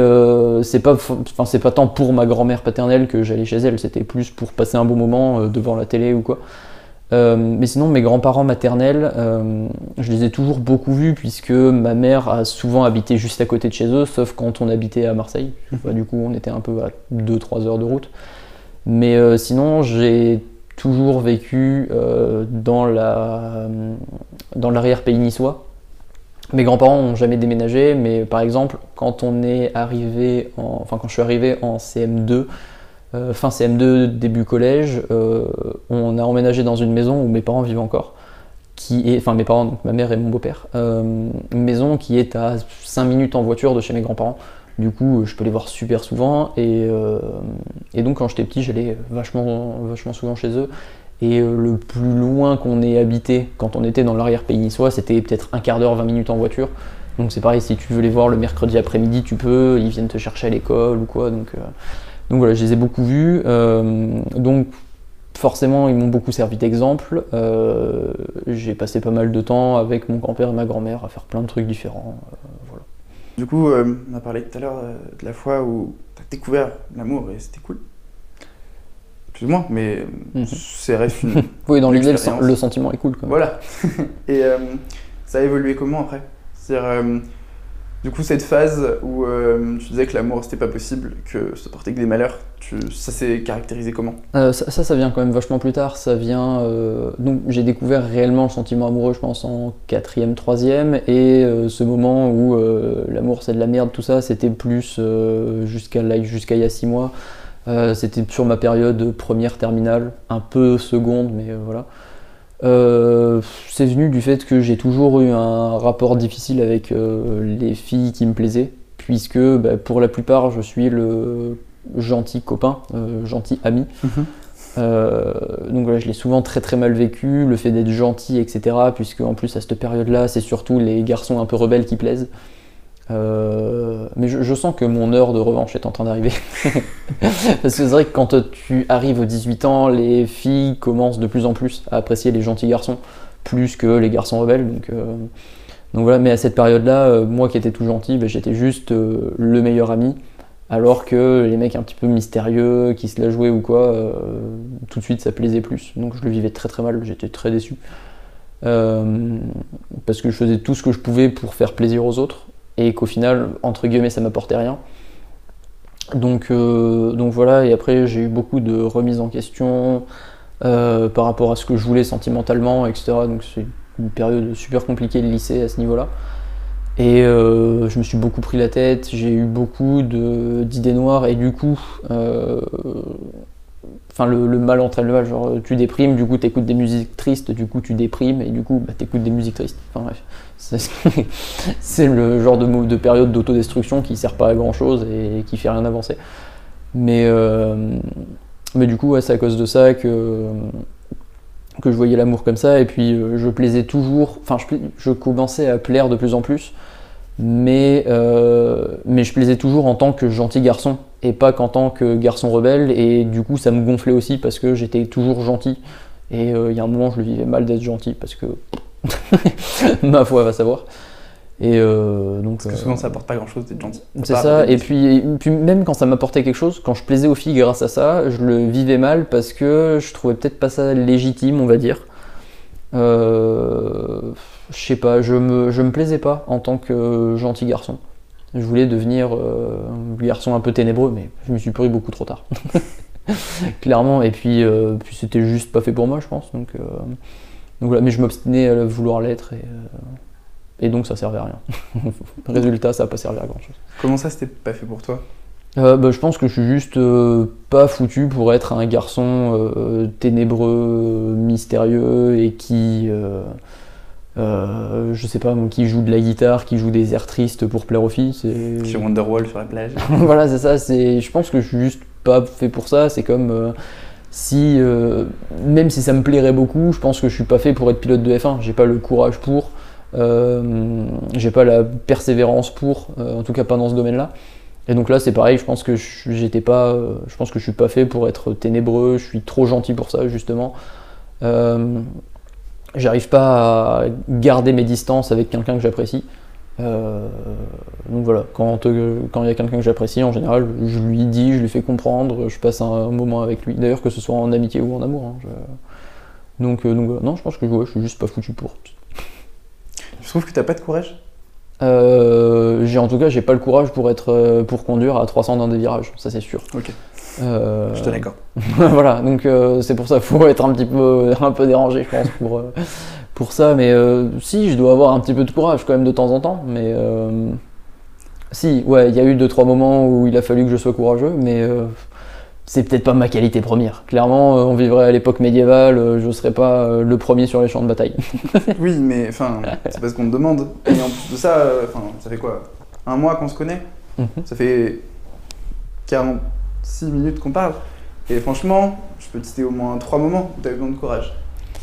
c'est pas, pas tant pour ma grand-mère paternelle que j'allais chez elle, c'était plus pour passer un bon moment devant la télé ou quoi. Euh, mais sinon, mes grands-parents maternels, euh, je les ai toujours beaucoup vus puisque ma mère a souvent habité juste à côté de chez eux, sauf quand on habitait à Marseille. Bah, du coup, on était un peu à 2-3 heures de route. Mais euh, sinon, j'ai toujours vécu dans la dans l'arrière-pays niçois. Mes grands-parents n'ont jamais déménagé, mais par exemple, quand on est arrivé, en, enfin quand je suis arrivé en CM2, euh, fin CM2, début collège, euh, on a emménagé dans une maison où mes parents vivent encore, qui est, enfin mes parents, donc ma mère et mon beau-père, euh, une maison qui est à 5 minutes en voiture de chez mes grands-parents. Du coup, je peux les voir super souvent et, donc quand j'étais petit, j'allais vachement, souvent chez eux. Et le plus loin qu'on ait habité quand on était dans l'arrière-pays niçois, c'était peut-être un quart d'heure, 20 minutes en voiture. Donc c'est pareil, si tu veux les voir le mercredi après-midi, tu peux, ils viennent te chercher à l'école ou quoi. Donc, donc voilà, je les ai beaucoup vus. Euh, donc forcément, ils m'ont beaucoup servi d'exemple. Euh, J'ai passé pas mal de temps avec mon grand-père et ma grand-mère à faire plein de trucs différents. Euh, voilà. Du coup, euh, on a parlé tout à l'heure de la fois où tu as découvert l'amour et c'était cool. Moins, mais Mhm. c'est reste une. Oui, dans l'idée, le, sentiment est cool. Quoi. voilà. et ça a évolué comment après? C'est-à-dire, du coup, cette phase où euh, tu disais que l'amour c'était pas possible, que ça portait que des malheurs, ça s'est caractérisé comment? Euh, ça, ça, vient quand même vachement plus tard. Ça vient. euh, donc, j'ai découvert réellement le sentiment amoureux, je pense, en quatrième, troisième, et ce moment où l'amour c'est de la merde, tout ça, c'était plus jusqu'à jusqu'à il y a six mois. C'était sur ma période première terminale, un peu seconde, mais voilà. Euh, c'est venu du fait que j'ai toujours eu un rapport difficile avec euh, les filles qui me plaisaient, puisque bah, pour la plupart je suis le gentil copain, euh, gentil ami. Euh, donc voilà, je l'ai souvent très très mal vécu, le fait d'être gentil, etc. Puisque en plus à cette période-là, c'est surtout les garçons un peu rebelles qui plaisent. Euh, mais je, sens que mon heure de revanche est en train d'arriver. Parce que c'est vrai que quand tu arrives aux 18 ans, les filles commencent de plus en plus à apprécier les gentils garçons plus que les garçons rebelles. Donc, euh, voilà, mais à cette période-là, euh, moi qui étais tout gentil, ben, j'étais juste le meilleur ami. Alors que les mecs un petit peu mystérieux, qui se la jouaient ou quoi, tout de suite ça plaisait plus. Donc je le vivais très très mal, j'étais très déçu. Parce que je faisais tout ce que je pouvais pour faire plaisir aux autres et qu'au final, entre guillemets, ça m'apportait rien. Donc, euh, donc voilà, et après j'ai eu beaucoup de remises en question euh, par rapport à ce que je voulais sentimentalement, etc. Donc c'est une période super compliquée de lycée à ce niveau-là. Et euh, je me suis beaucoup pris la tête, j'ai eu beaucoup d'idées noires et du coup, enfin le, mal entraîne le mal, genre tu déprimes, du coup t'écoutes des musiques tristes, du coup tu déprimes et du coup bah, t'écoutes des musiques tristes. Enfin bref, c'est le genre de, de période d'autodestruction qui sert pas à grand chose et qui fait rien avancer. Mais, euh, du coup, c'est à cause de ça que, que je voyais l'amour comme ça. Et puis, euh, je plaisais toujours. Enfin, je, je commençais à plaire de plus en plus. Mais, euh, mais je plaisais toujours en tant que gentil garçon et pas qu'en tant que garçon rebelle. Et du coup, ça me gonflait aussi parce que j'étais toujours gentil. Et euh, il y a un moment, je le vivais mal d'être gentil parce que ma foi va savoir. Et euh, donc, Parce que souvent ça apporte pas grand chose d'être gentil. c'est ça, et puis, et puis même quand ça m'apportait quelque chose, quand je plaisais aux filles grâce à ça, je le vivais mal parce que je trouvais peut-être pas ça légitime, on va dire. Euh, je sais pas, je me, je me plaisais pas en tant que gentil garçon. Je voulais devenir euh, un garçon un peu ténébreux, mais je me suis pris beaucoup trop tard. Clairement, et puis, euh, puis c'était juste pas fait pour moi, je pense. Donc, euh, donc voilà, mais je m'obstinais à vouloir l'être et, euh, et donc ça servait à rien. Résultat, ça a pas servi à grand chose. Comment ça, c'était pas fait pour toi? Euh, bah, je pense que je suis juste euh, pas foutu pour être un garçon euh, ténébreux, euh, mystérieux et qui, euh, je sais pas, moi, qui joue de la guitare, qui joue des airs tristes pour plaire aux filles. C'est... Chez Wonderwall sur la plage. voilà, c'est ça. C'est, je pense que je suis juste pas fait pour ça. C'est comme euh, si, euh, même si ça me plairait beaucoup, je pense que je suis pas fait pour être pilote de F1. J'ai pas le courage pour, j'ai pas la persévérance pour, en tout cas pas dans ce domaine-là. Et donc là, c'est pareil. Je pense que j'étais pas, je pense que je suis pas fait pour être ténébreux. Je suis trop gentil pour ça, justement. J'arrive pas à garder mes distances avec quelqu'un que j'apprécie. Euh, donc voilà, quand quand il y a quelqu'un que j'apprécie, en général, je lui dis, je lui fais comprendre, je passe un, moment avec lui. D'ailleurs, que ce soit en amitié ou en amour. hein, je- Donc, euh, donc voilà. non, je pense que ouais, je suis juste pas foutu pour. Je trouve que t'as pas de courage? Euh, j'ai en tout cas, j'ai pas le courage pour être pour conduire à 300 dans des virages, ça c'est sûr. Ok. Euh, Je te l'accorde. voilà, donc euh, c'est pour ça qu'il faut être un petit peu, un peu dérangé, je pense, pour, euh, pour ça. Mais si, je dois avoir un petit peu de courage quand même de temps en temps. Mais si, ouais, il y a eu deux trois moments où il a fallu que je sois courageux, mais c'est peut-être pas ma qualité première. Clairement, on vivrait à l'époque médiévale, je serais pas le premier sur les champs de bataille. Oui, mais enfin, c'est parce qu'on te demande. Et en plus de ça, ça fait quoi? Un mois qu'on se connaît? Mhm. Ça fait 46 minutes qu'on parle. Et franchement, je peux te citer au moins trois moments où tu as eu besoin de courage.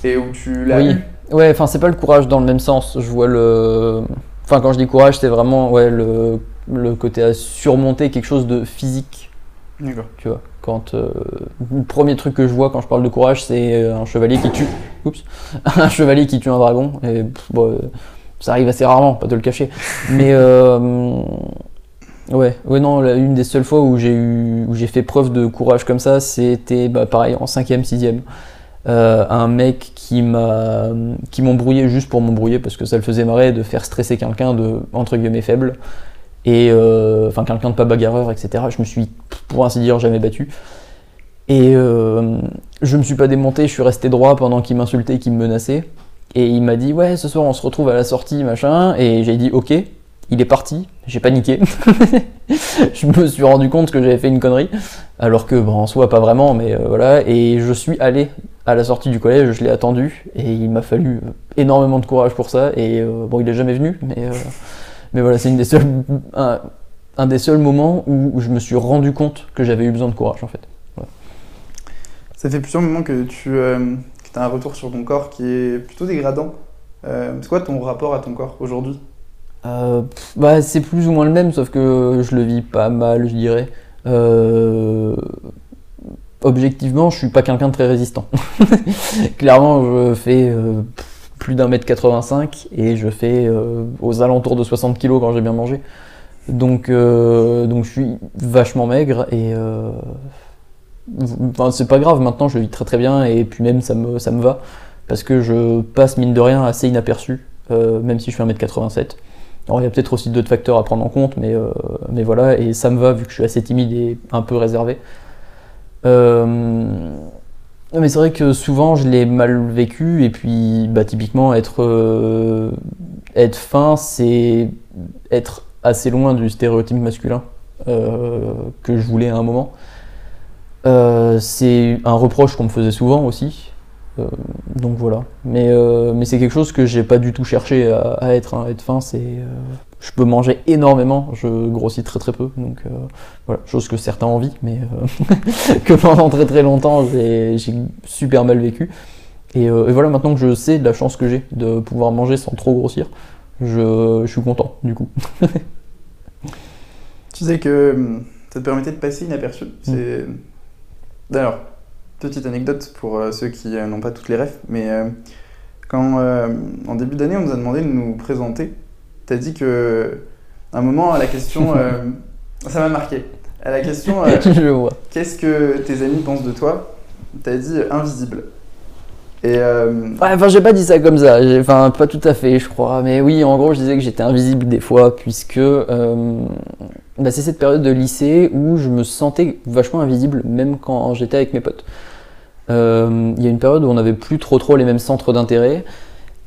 Et où tu l'as Oui. eu. Ouais, enfin, c'est pas le courage dans le même sens. Je vois le. Enfin, quand je dis courage, c'est vraiment ouais, le, le côté à surmonter quelque chose de physique. D'accord. Tu vois, quand. euh, le premier truc que je vois quand je parle de courage, c'est euh, un chevalier qui tue. Oups. un chevalier qui tue un dragon. Et bon, euh, ça arrive assez rarement, pas de le cacher. Mais. euh, Ouais, ouais, non, une des seules fois où j'ai eu, où j'ai fait preuve de courage comme ça, c'était bah, pareil en 5ème, 6ème. Euh, un mec qui m'a qui m'embrouillait juste pour m'embrouiller parce que ça le faisait marrer de faire stresser quelqu'un de entre guillemets faible. Et euh, enfin quelqu'un de pas bagarreur etc je me suis pour ainsi dire jamais battu. Et euh, je me suis pas démonté je suis resté droit pendant qu'il m'insultait qu'il me menaçait. Et il m'a dit ouais ce soir on se retrouve à la sortie machin. Et j'ai dit ok il est parti j'ai paniqué je me suis rendu compte que j'avais fait une connerie alors que bon, en soi pas vraiment mais euh, voilà et je suis allé à la sortie du collège, je l'ai attendu et il m'a fallu euh, énormément de courage pour ça. Et euh, bon, il est jamais venu, mais, mais voilà, c'est une des seules, un, des seuls moments où je me suis rendu compte que j'avais eu besoin de courage en fait. Ça fait plusieurs moments que tu as un retour sur ton corps qui est plutôt dégradant. C'est quoi ton rapport à ton corps aujourd'hui? Euh, bah, c'est plus ou moins le même, sauf que je le vis pas mal, je dirais. Euh, objectivement, je suis pas quelqu'un de très résistant. Clairement, je fais euh, plus d'un mètre 85 et je fais aux alentours de 60 kilos quand j'ai bien mangé. Donc, donc je suis vachement maigre et enfin, c'est pas grave. Maintenant, je vis très très bien et puis même ça me, ça me va parce que je passe mine de rien assez inaperçu, même si je fais 1m87. Alors il y a peut-être aussi d'autres facteurs à prendre en compte, mais, euh, mais voilà, et ça me va vu que je suis assez timide et un peu réservé. Euh, mais c'est vrai que souvent je l'ai mal vécu, et puis bah, typiquement être, euh, être fin, c'est être assez loin du stéréotype masculin que je voulais à un moment. C'est un reproche qu'on me faisait souvent aussi. Euh, donc voilà. Mais, euh, mais c'est quelque chose que j'ai pas du tout cherché à, à être. hein. Être fin, c'est. euh, je peux manger énormément, je grossis très très peu. Donc voilà, chose que certains envient, mais que pendant très très longtemps j'ai super mal vécu. Et, euh, et voilà, maintenant que je sais de la chance que j'ai de pouvoir manger sans trop grossir, je, je suis content du coup. Tu disais que hum, ça te permettait de passer inaperçu. C'est... D'ailleurs, petite anecdote pour euh, ceux qui euh, n'ont pas toutes les refs, mais euh, quand en début d'année on nous a demandé de nous présenter, t'as dit que à un moment à la question, ça m'a marqué. À la question, qu'est-ce que tes amis pensent de toi T'as dit invisible. Et euh, Ouais, enfin, j'ai pas dit ça comme ça, enfin, pas tout à fait, je crois. Mais oui, en gros, je disais que j'étais invisible des fois, puisque. euh, bah, c'est cette période de lycée où je me sentais vachement invisible, même quand j'étais avec mes potes. Euh, il y a une période où on n'avait plus trop trop les mêmes centres d'intérêt.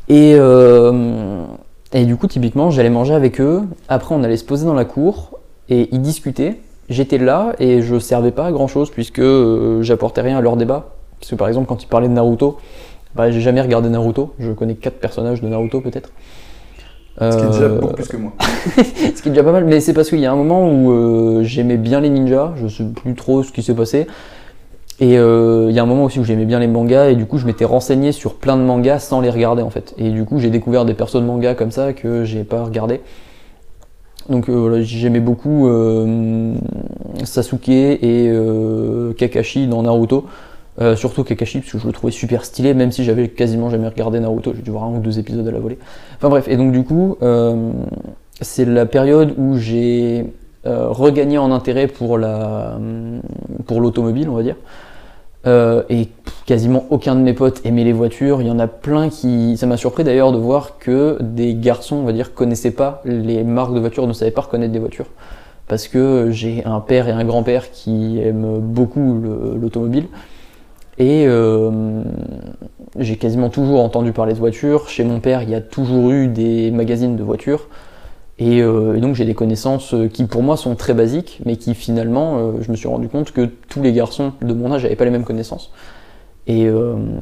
Et, euh, et du coup, typiquement, j'allais manger avec eux. Après, on allait se poser dans la cour et ils discutaient. J'étais là et je servais pas à grand chose puisque euh, j'apportais rien à leur débat. Parce que par exemple, quand ils parlaient de Naruto, bah, j'ai jamais regardé Naruto. Je connais quatre personnages de Naruto peut-être. Ce qui est déjà Euh, beaucoup plus que moi. ce qui est déjà pas mal, mais c'est parce qu'il y a un moment où euh, j'aimais bien les ninjas, je sais plus trop ce qui s'est passé. Et euh, il y a un moment aussi où j'aimais bien les mangas, et du coup je m'étais renseigné sur plein de mangas sans les regarder en fait. Et du coup j'ai découvert des persos de mangas comme ça que j'ai pas regardé. Donc euh, voilà, j'aimais beaucoup euh, Sasuke et Kakashi dans Naruto. Euh, surtout Kakashi, parce que je le trouvais super stylé, même si j'avais quasiment jamais regardé Naruto, j'ai dû voir un ou deux épisodes à la volée. Enfin bref, et donc du coup, euh, c'est la période où j'ai euh, regagné en intérêt pour la pour l'automobile, on va dire. Euh, et quasiment aucun de mes potes aimait les voitures. Il y en a plein qui. Ça m'a surpris d'ailleurs de voir que des garçons, on va dire, connaissaient pas les marques de voitures, ne savaient pas reconnaître des voitures. Parce que j'ai un père et un grand-père qui aiment beaucoup le- l'automobile. Et euh, j'ai quasiment toujours entendu parler de voitures. Chez mon père, il y a toujours eu des magazines de voitures. Et, euh, donc j'ai des connaissances euh, qui pour moi sont très basiques, mais qui finalement, je me suis rendu compte que tous les garçons de mon âge n'avaient pas les mêmes connaissances. Et,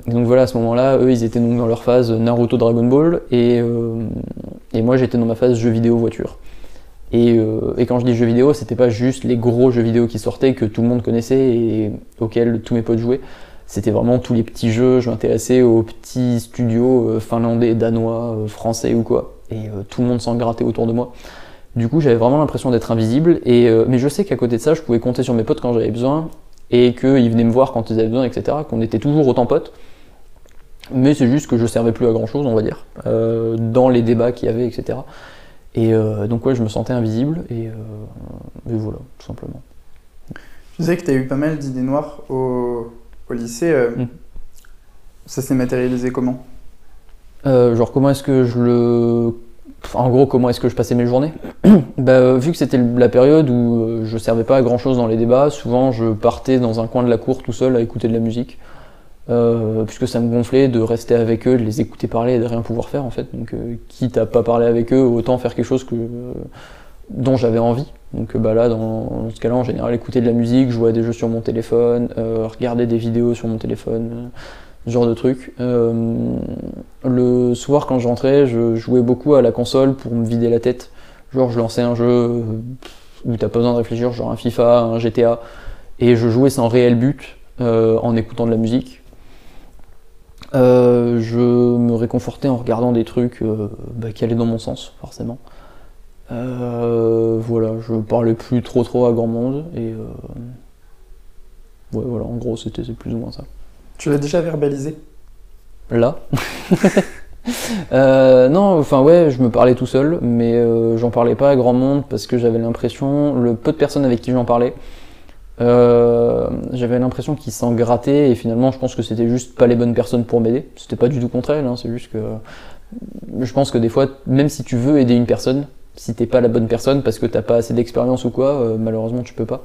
donc voilà, à ce moment-là, eux, ils étaient donc dans leur phase Naruto Dragon Ball, et, moi j'étais dans ma phase jeux vidéo voiture. Et, et quand je dis jeux vidéo, c'était pas juste les gros jeux vidéo qui sortaient que tout le monde connaissait et auxquels tous mes potes jouaient. C'était vraiment tous les petits jeux. Je m'intéressais aux petits studios euh, finlandais, danois, euh, français ou quoi. Et euh, tout le monde s'en grattait autour de moi. Du coup, j'avais vraiment l'impression d'être invisible. Et, mais je sais qu'à côté de ça, je pouvais compter sur mes potes quand j'avais besoin et qu'ils venaient me voir quand ils avaient besoin, etc. Qu'on était toujours autant potes. Mais c'est juste que je servais plus à grand chose, on va dire, dans les débats qu'il y avait, etc. Et donc, ouais, je me sentais invisible. Et, et voilà, tout simplement. Tu disais que tu as eu pas mal d'idées noires au, au lycée. euh, Mm. Ça s'est matérialisé comment? Euh, genre comment est-ce que je le... enfin, en gros, comment est-ce que je passais mes journées bah, euh, Vu que c'était la période où je servais pas à grand chose dans les débats, souvent je partais dans un coin de la cour tout seul à écouter de la musique. euh, puisque ça me gonflait de rester avec eux, de les écouter parler et de rien pouvoir faire en fait. Donc euh, quitte à pas parler avec eux, autant faire quelque chose que, euh, dont j'avais envie. Donc euh, bah là, dans, ce cas-là, en général, écouter de la musique, jouer à des jeux sur mon téléphone, euh, regarder des vidéos sur mon téléphone, euh, ce genre de trucs. Euh, le soir, quand je rentrais, je jouais beaucoup à la console pour me vider la tête. Genre, je lançais un jeu où t'as pas besoin de réfléchir, genre un FIFA, un GTA, et je jouais sans réel but en écoutant de la musique. Je me réconfortais en regardant des trucs bah, qui allaient dans mon sens, forcément. Euh, voilà, je parlais plus trop trop à grand monde et euh, ouais, voilà, en gros, c'était c'est plus ou moins ça. Tu l'as déjà verbalisé? Là? Euh, non, enfin ouais, je me parlais tout seul, mais euh, j'en parlais pas à grand monde parce que j'avais l'impression, le peu de personnes avec qui j'en parlais, euh, j'avais l'impression qu'ils s'en grattaient et finalement je pense que c'était juste pas les bonnes personnes pour m'aider. C'était pas du tout contre elles, hein, c'est juste que je pense que des fois, même si tu veux aider une personne, si t'es pas la bonne personne parce que t'as pas assez d'expérience ou quoi, euh, malheureusement tu peux pas.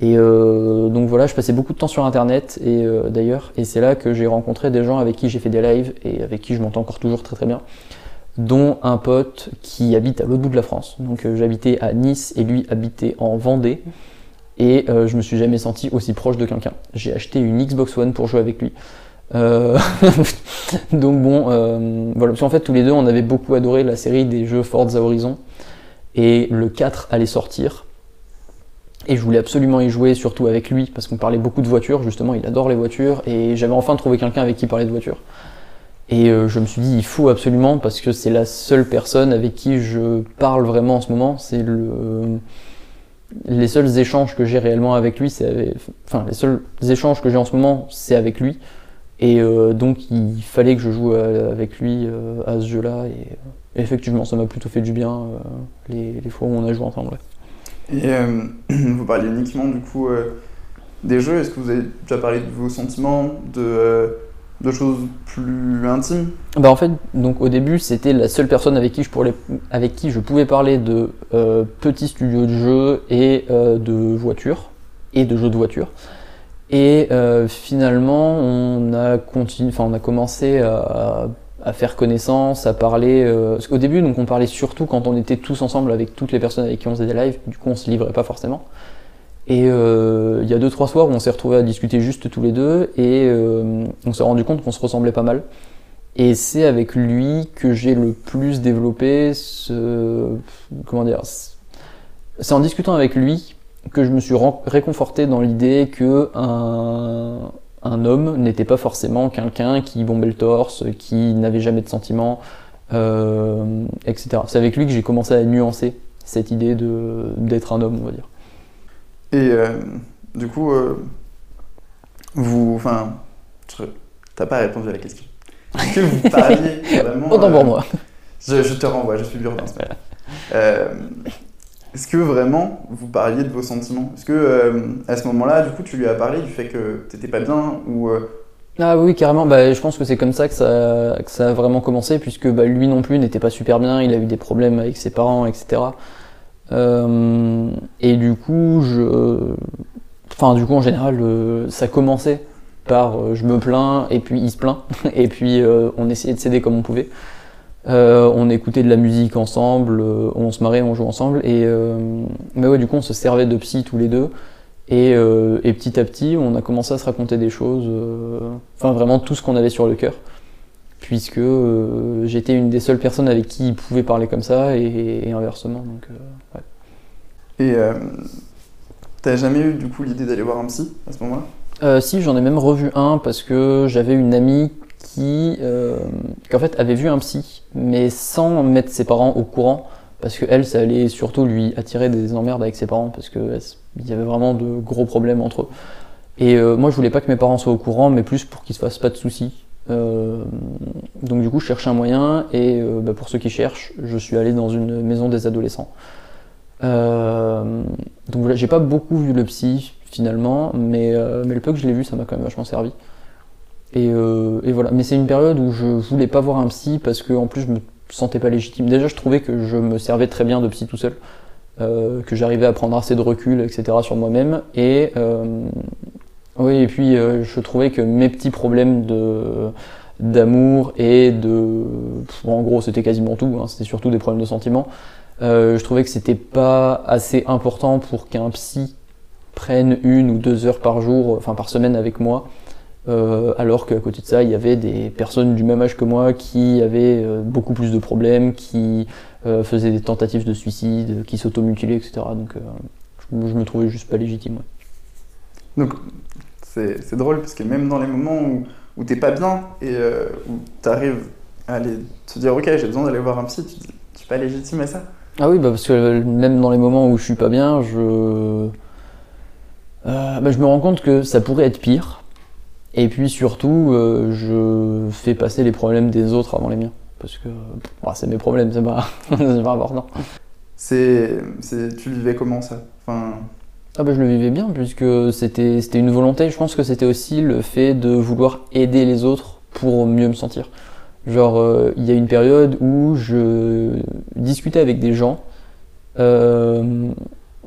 Et euh, donc voilà, je passais beaucoup de temps sur internet et euh, d'ailleurs, et c'est là que j'ai rencontré des gens avec qui j'ai fait des lives et avec qui je m'entends encore toujours très très bien, dont un pote qui habite à l'autre bout de la France. Donc j'habitais à Nice et lui habitait en Vendée et je me suis jamais senti aussi proche de quelqu'un. J'ai acheté une Xbox One pour jouer avec lui. Euh, donc bon, euh, voilà, parce qu'en fait tous les deux on avait beaucoup adoré la série des jeux Forza Horizon et le 4 allait sortir. Et je voulais absolument y jouer, surtout avec lui, parce qu'on parlait beaucoup de voitures, justement, il adore les voitures, et j'avais enfin trouvé quelqu'un avec qui parler de voitures. Et euh, je me suis dit, il faut absolument, parce que c'est la seule personne avec qui je parle vraiment en ce moment, c'est le... Les seuls échanges que j'ai réellement avec lui, c'est avec... Enfin, les seuls échanges que j'ai en ce moment, c'est avec lui. Et euh, donc, il fallait que je joue à- avec lui euh, à ce jeu-là, et euh, effectivement, ça m'a plutôt fait du bien euh, les, les fois où on a joué ensemble. ouais. Et euh, vous parliez uniquement du coup euh, des jeux. Est-ce que vous avez déjà parlé de vos sentiments, de, euh, de choses plus intimes? Bah en fait, donc au début, c'était la seule personne avec qui je, pourrais, avec qui je pouvais parler de euh, petits studios de jeux et euh, de voitures, et de jeux de voitures. Et euh, finalement, on a, enfin, on a commencé à, à faire connaissance, à parler. euh, qu'au début, donc, on parlait surtout quand on était tous ensemble avec toutes les personnes avec qui on faisait des lives, du coup, on se livrait pas forcément. Et euh, il y a deux trois soirs où on s'est retrouvés à discuter juste tous les deux et euh, on s'est rendu compte qu'on se ressemblait pas mal. Et c'est avec lui que j'ai le plus développé ce comment dire c'est en discutant avec lui que je me suis réconforté dans l'idée que un, un homme n'était pas forcément quelqu'un qui bombait le torse, qui n'avait jamais de sentiments, euh, etc. C'est avec lui que j'ai commencé à nuancer cette idée de d'être un homme, on va dire. Et euh, du coup, euh, vous. Enfin, t'as pas répondu à la question. Est-ce que vous parliez vraiment. Autant pour moi. Je, je te renvoie, je suis Burdin. Est-ce que vraiment vous parliez de vos sentiments? Est-ce que euh, à ce moment-là, du coup, tu lui as parlé du fait que t'étais pas bien euh, Ah oui, carrément. Bah, je pense que c'est comme ça que ça, a vraiment commencé, puisque bah, lui non plus n'était pas super bien, il a eu des problèmes avec ses parents, etc. Euh, et du coup, je... Enfin, du coup, en général, ça commençait par je me plains, et puis il se plaint, et puis on essayait de s'aider comme on pouvait. Euh, on écoutait de la musique ensemble, euh, on se marrait, on jouait ensemble, et euh, mais ouais, du coup, on se servait de psy tous les deux. Et, et petit à petit, on a commencé à se raconter des choses, enfin vraiment tout ce qu'on avait sur le cœur, puisque j'étais une des seules personnes avec qui il pouvait parler comme ça, et, et inversement. Donc, ouais. Et t'as jamais eu du coup l'idée d'aller voir un psy à ce moment-là? Si, j'en ai même revu un parce que j'avais une amie qui, euh, en fait avait vu un psy, mais sans mettre ses parents au courant, parce que elle, ça allait surtout lui attirer des emmerdes avec ses parents, parce que elle- il y avait vraiment de gros problèmes entre eux. Et euh, moi, je voulais pas que mes parents soient au courant, mais plus pour qu'ils se fassent pas de soucis. Euh, donc du coup, je cherchais un moyen, et bah, pour ceux qui cherchent, je suis allé dans une maison des adolescents. Donc voilà, j'ai pas beaucoup vu le psy finalement, mais le peu que je l'ai vu, ça m'a quand même vachement servi. Et, euh, et voilà, mais c'est une période où je voulais pas voir un psy parce que en plus je me sentais pas légitime. Déjà, je trouvais que je me servais très bien de psy tout seul, euh, que j'arrivais à prendre assez de recul, etc. sur moi-même. Et euh, oui, et puis euh, je trouvais que mes petits problèmes de d'amour et de, en gros, c'était quasiment tout. hein, c'était surtout des problèmes de sentiments. Euh, je trouvais que c'était pas assez important pour qu'un psy prenne une ou deux heures par jour, enfin par semaine avec moi, euh, alors qu'à côté de ça, il y avait des personnes du même âge que moi qui avaient euh, beaucoup plus de problèmes, qui euh, faisaient des tentatives de suicide, qui s'automutilaient, etc. Donc euh, je, je me trouvais juste pas légitime. ouais. Donc c'est drôle parce que même dans les moments où, où t'es pas bien et où t'arrives à aller te dire ok j'ai besoin d'aller voir un psy, tu dis je suis pas légitime à ça. Ah oui, bah parce que même dans les moments où je suis pas bien, je, bah, je me rends compte que ça pourrait être pire. Et puis surtout, euh, je fais passer les problèmes des autres avant les miens. Parce que bah, c'est mes problèmes, c'est pas, pas important. C'est, c'est, tu vivais comment ça? Enfin, Ah bah je le vivais bien puisque c'était c'était une volonté. Je pense que c'était aussi le fait de vouloir aider les autres pour mieux me sentir. Genre euh, il y a une période où je discutais avec des gens, euh,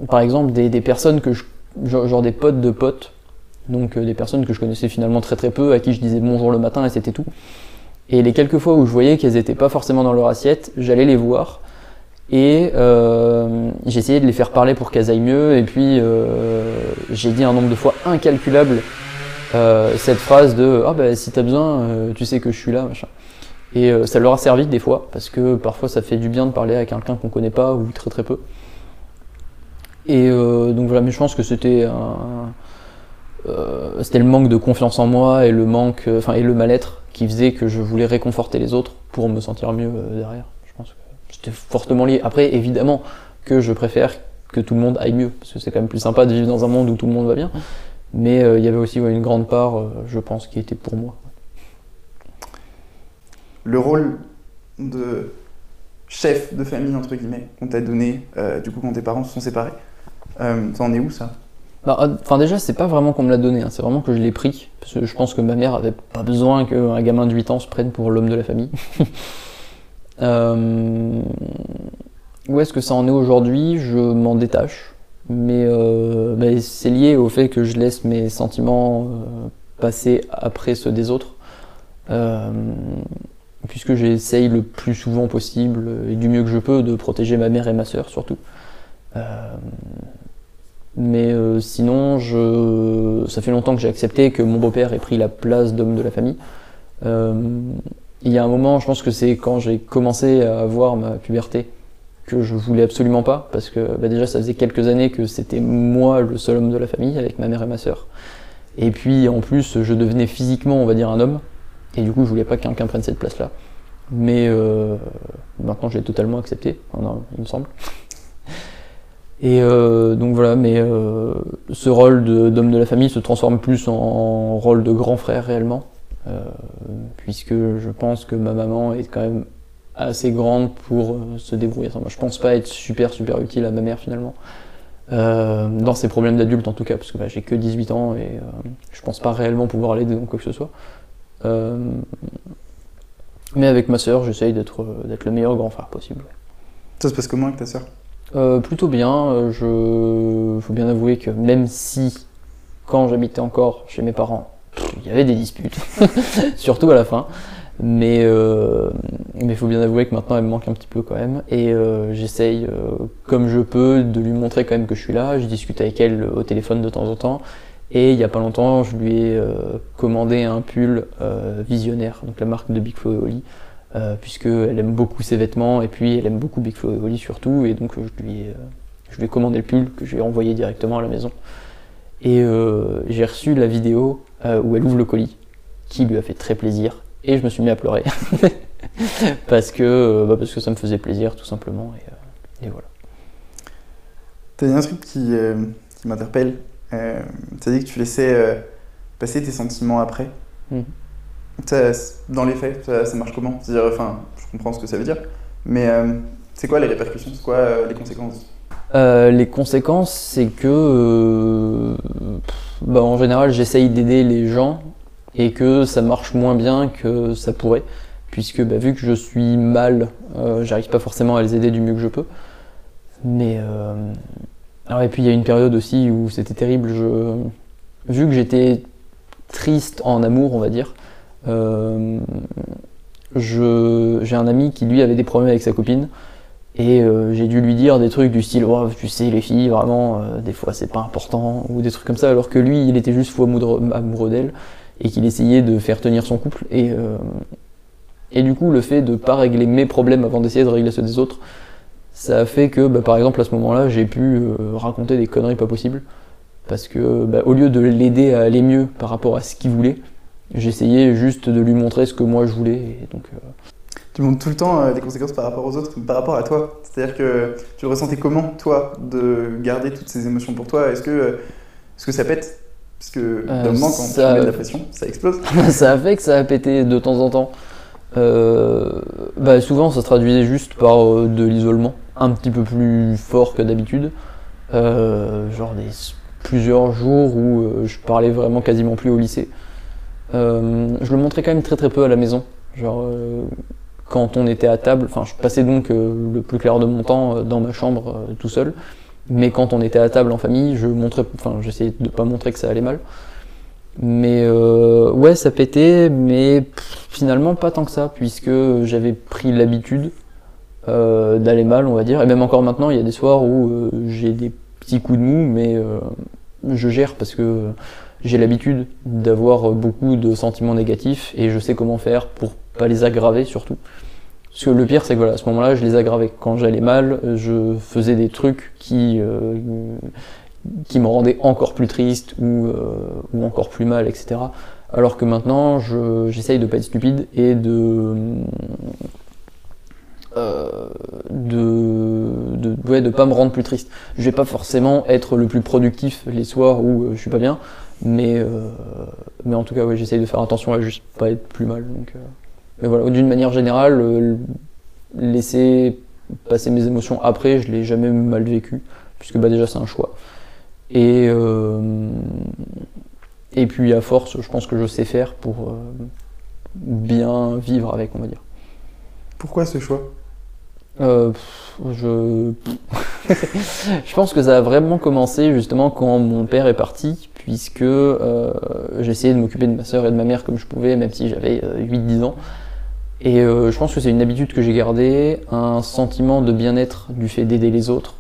par exemple des, des personnes que je, genre, genre des potes de potes, donc euh, des personnes que je connaissais finalement très très peu, à qui je disais bonjour le matin et c'était tout. Et les quelques fois où je voyais qu'elles n'étaient pas forcément dans leur assiette, j'allais les voir et euh, j'essayais de les faire parler pour qu'elles aillent mieux. Et puis euh, j'ai dit un nombre de fois incalculable euh, cette phrase de ah bah si t'as besoin, tu sais que je suis là, machin. Et ça leur a servi des fois parce que parfois ça fait du bien de parler à quelqu'un qu'on connaît pas ou très très peu. Et donc voilà, mais je pense que c'était un, euh, c'était le manque de confiance en moi et le manque, euh, enfin et le mal-être qui faisait que je voulais réconforter les autres pour me sentir mieux euh, derrière. Je pense que c'était fortement lié. Après, évidemment que je préfère que tout le monde aille mieux, parce que c'est quand même plus sympa de vivre dans un monde où tout le monde va bien. Mais il y avait aussi une grande part, je pense, qui était pour moi. le rôle de chef de famille, entre guillemets, qu'on t'a donné, du coup, quand tes parents se sont séparés, euh, ça en est où ça? Bah, enfin déjà, c'est pas vraiment qu'on me l'a donné, hein, c'est vraiment que je l'ai pris. Parce que je pense que ma mère avait pas besoin qu'un gamin de 8 ans se prenne pour l'homme de la famille. euh... Où est-ce que ça en est aujourd'hui? Je m'en détache. Mais euh, bah, c'est lié au fait que je laisse mes sentiments euh, passer après ceux des autres. Puisque j'essaye le plus souvent possible et du mieux que je peux de protéger ma mère et ma soeur surtout. Euh, mais euh, sinon, je... ça fait longtemps que j'ai accepté que mon beau-père ait pris la place d'homme de la famille. Euh, il y a un moment, je pense que c'est quand j'ai commencé à avoir ma puberté, que je voulais absolument pas, parce que bah, déjà ça faisait quelques années que c'était moi le seul homme de la famille, avec ma mère et ma sœur. Et puis en plus, je devenais physiquement, on va dire, un homme, et du coup, je voulais pas que quelqu'un prenne cette place-là. Mais euh, maintenant, je l'ai totalement accepté, enfin, il me semble. Et euh, donc voilà, mais euh, ce rôle d'homme de, la famille se transforme plus en, rôle de grand frère réellement, euh, puisque je pense que ma maman est quand même assez grande pour se débrouiller moi. Je pense pas être super super utile à ma mère finalement. Dans ses problèmes d'adulte en tout cas, parce que bah, j'ai que 18 ans et je pense pas réellement pouvoir l'aider dans quoi que ce soit. mais avec ma sœur, j'essaye d'être le meilleur grand frère possible. Ça se passe comment avec ta sœur? Euh, plutôt bien. Je faut bien avouer que même si quand j'habitais encore chez mes parents, il y avait des disputes, surtout à la fin. Mais euh, mais faut bien avouer que maintenant elle me manque un petit peu quand même. Et euh, j'essaye comme je peux de lui montrer quand même que je suis là. Je discute avec elle au téléphone de temps en temps. Et il y a pas longtemps, je lui ai commandé un pull visionnaire, donc la marque de Big et. Euh, puisqu'elle aime beaucoup ses vêtements et puis elle aime beaucoup Big Flo et Oli surtout, et donc je lui, ai, je lui ai commandé le pull que j'ai envoyé directement à la maison. Et euh, j'ai reçu la vidéo euh, où elle ouvre le colis, qui lui a fait très plaisir, et je me suis mis à pleurer. parce, que, bah parce que ça me faisait plaisir tout simplement, et, et voilà. T'as dit un truc qui, qui m'interpelle. T'as dit que tu laissais passer tes sentiments après? Mmh. Dans les faits, ça, marche comment? Enfin, je comprends ce que ça veut dire, mais euh, c'est quoi les répercussions? C'est quoi euh, les conséquences? Euh, Les conséquences, c'est que, bah, en général, j'essaye d'aider les gens et que ça marche moins bien que ça pourrait, puisque bah, vu que je suis mal, j'arrive pas forcément à les aider du mieux que je peux. Mais alors et puis il y a une période aussi où c'était terrible. Vu que j'étais triste en amour, on va dire. Euh, j'ai un ami qui lui avait des problèmes avec sa copine. Et euh, j'ai dû lui dire des trucs du style oh, tu sais les filles vraiment euh, des fois c'est pas important ou des trucs comme ça alors que lui il était juste fou amoureux, d'elle et qu'il essayait de faire tenir son couple. Et et du coup le fait de pas régler mes problèmes avant d'essayer de régler ceux des autres ça a fait que bah, par exemple à ce moment là j'ai pu raconter des conneries pas possibles parce que bah, au lieu de l'aider à aller mieux par rapport à ce qu'il voulait J'essayais juste de lui montrer ce que moi je voulais. Et donc, euh... Tu montres tout le temps euh, des conséquences par rapport aux autres, par rapport à toi. C'est-à-dire que tu le ressentais comment, toi, de garder toutes ces émotions pour toi? Est-ce que, est-ce que ça pète? Parce que d'un moment, quand ça... tu mets de la pression, ça explose. ça a fait que ça a pété de temps en temps. Euh, bah souvent, ça se traduisait juste par euh, de l'isolement, un petit peu plus fort que d'habitude. Euh, genre des plusieurs jours où je parlais vraiment quasiment plus au lycée. Euh, je le montrais quand même très très peu à la maison. Genre, euh, quand on était à table, enfin, je passais donc euh, le plus clair de mon temps dans ma chambre tout seul. Mais quand on était à table en famille, je montrais, enfin, j'essayais de pas montrer que ça allait mal. Mais ouais, ça pétait, mais finalement pas tant que ça, puisque j'avais pris l'habitude d'aller mal, on va dire. Et même encore maintenant, il y a des soirs où j'ai des petits coups de mou, mais je gère parce que j'ai l'habitude d'avoir beaucoup de sentiments négatifs et je sais comment faire pour pas les aggraver surtout. Parce que le pire, c'est que voilà, à ce moment-là, je les aggravais. Quand j'allais mal, je faisais des trucs qui, euh, qui me rendaient encore plus triste ou, euh, ou encore plus mal, etc. Alors que maintenant, j'essaye de pas être stupide et de. Euh, de, de, ouais, de pas me rendre plus triste. Je vais pas forcément être le plus productif les soirs où euh, je suis pas bien, mais, euh, mais en tout cas, ouais, j'essaye de faire attention à juste pas être plus mal. Donc, euh. Mais voilà, d'une manière générale, euh, laisser passer mes émotions après, je l'ai jamais mal vécu, puisque bah, déjà c'est un choix. Et, et puis à force, je pense que je sais faire pour bien vivre avec, on va dire. Pourquoi ce choix? Euh, je... je pense que ça a vraiment commencé justement quand mon père est parti, puisque euh, j'essayais de m'occuper de ma soeur et de ma mère comme je pouvais, même si j'avais euh, 8-10 ans. Et euh, je pense que c'est une habitude que j'ai gardée, un sentiment de bien-être du fait d'aider les autres.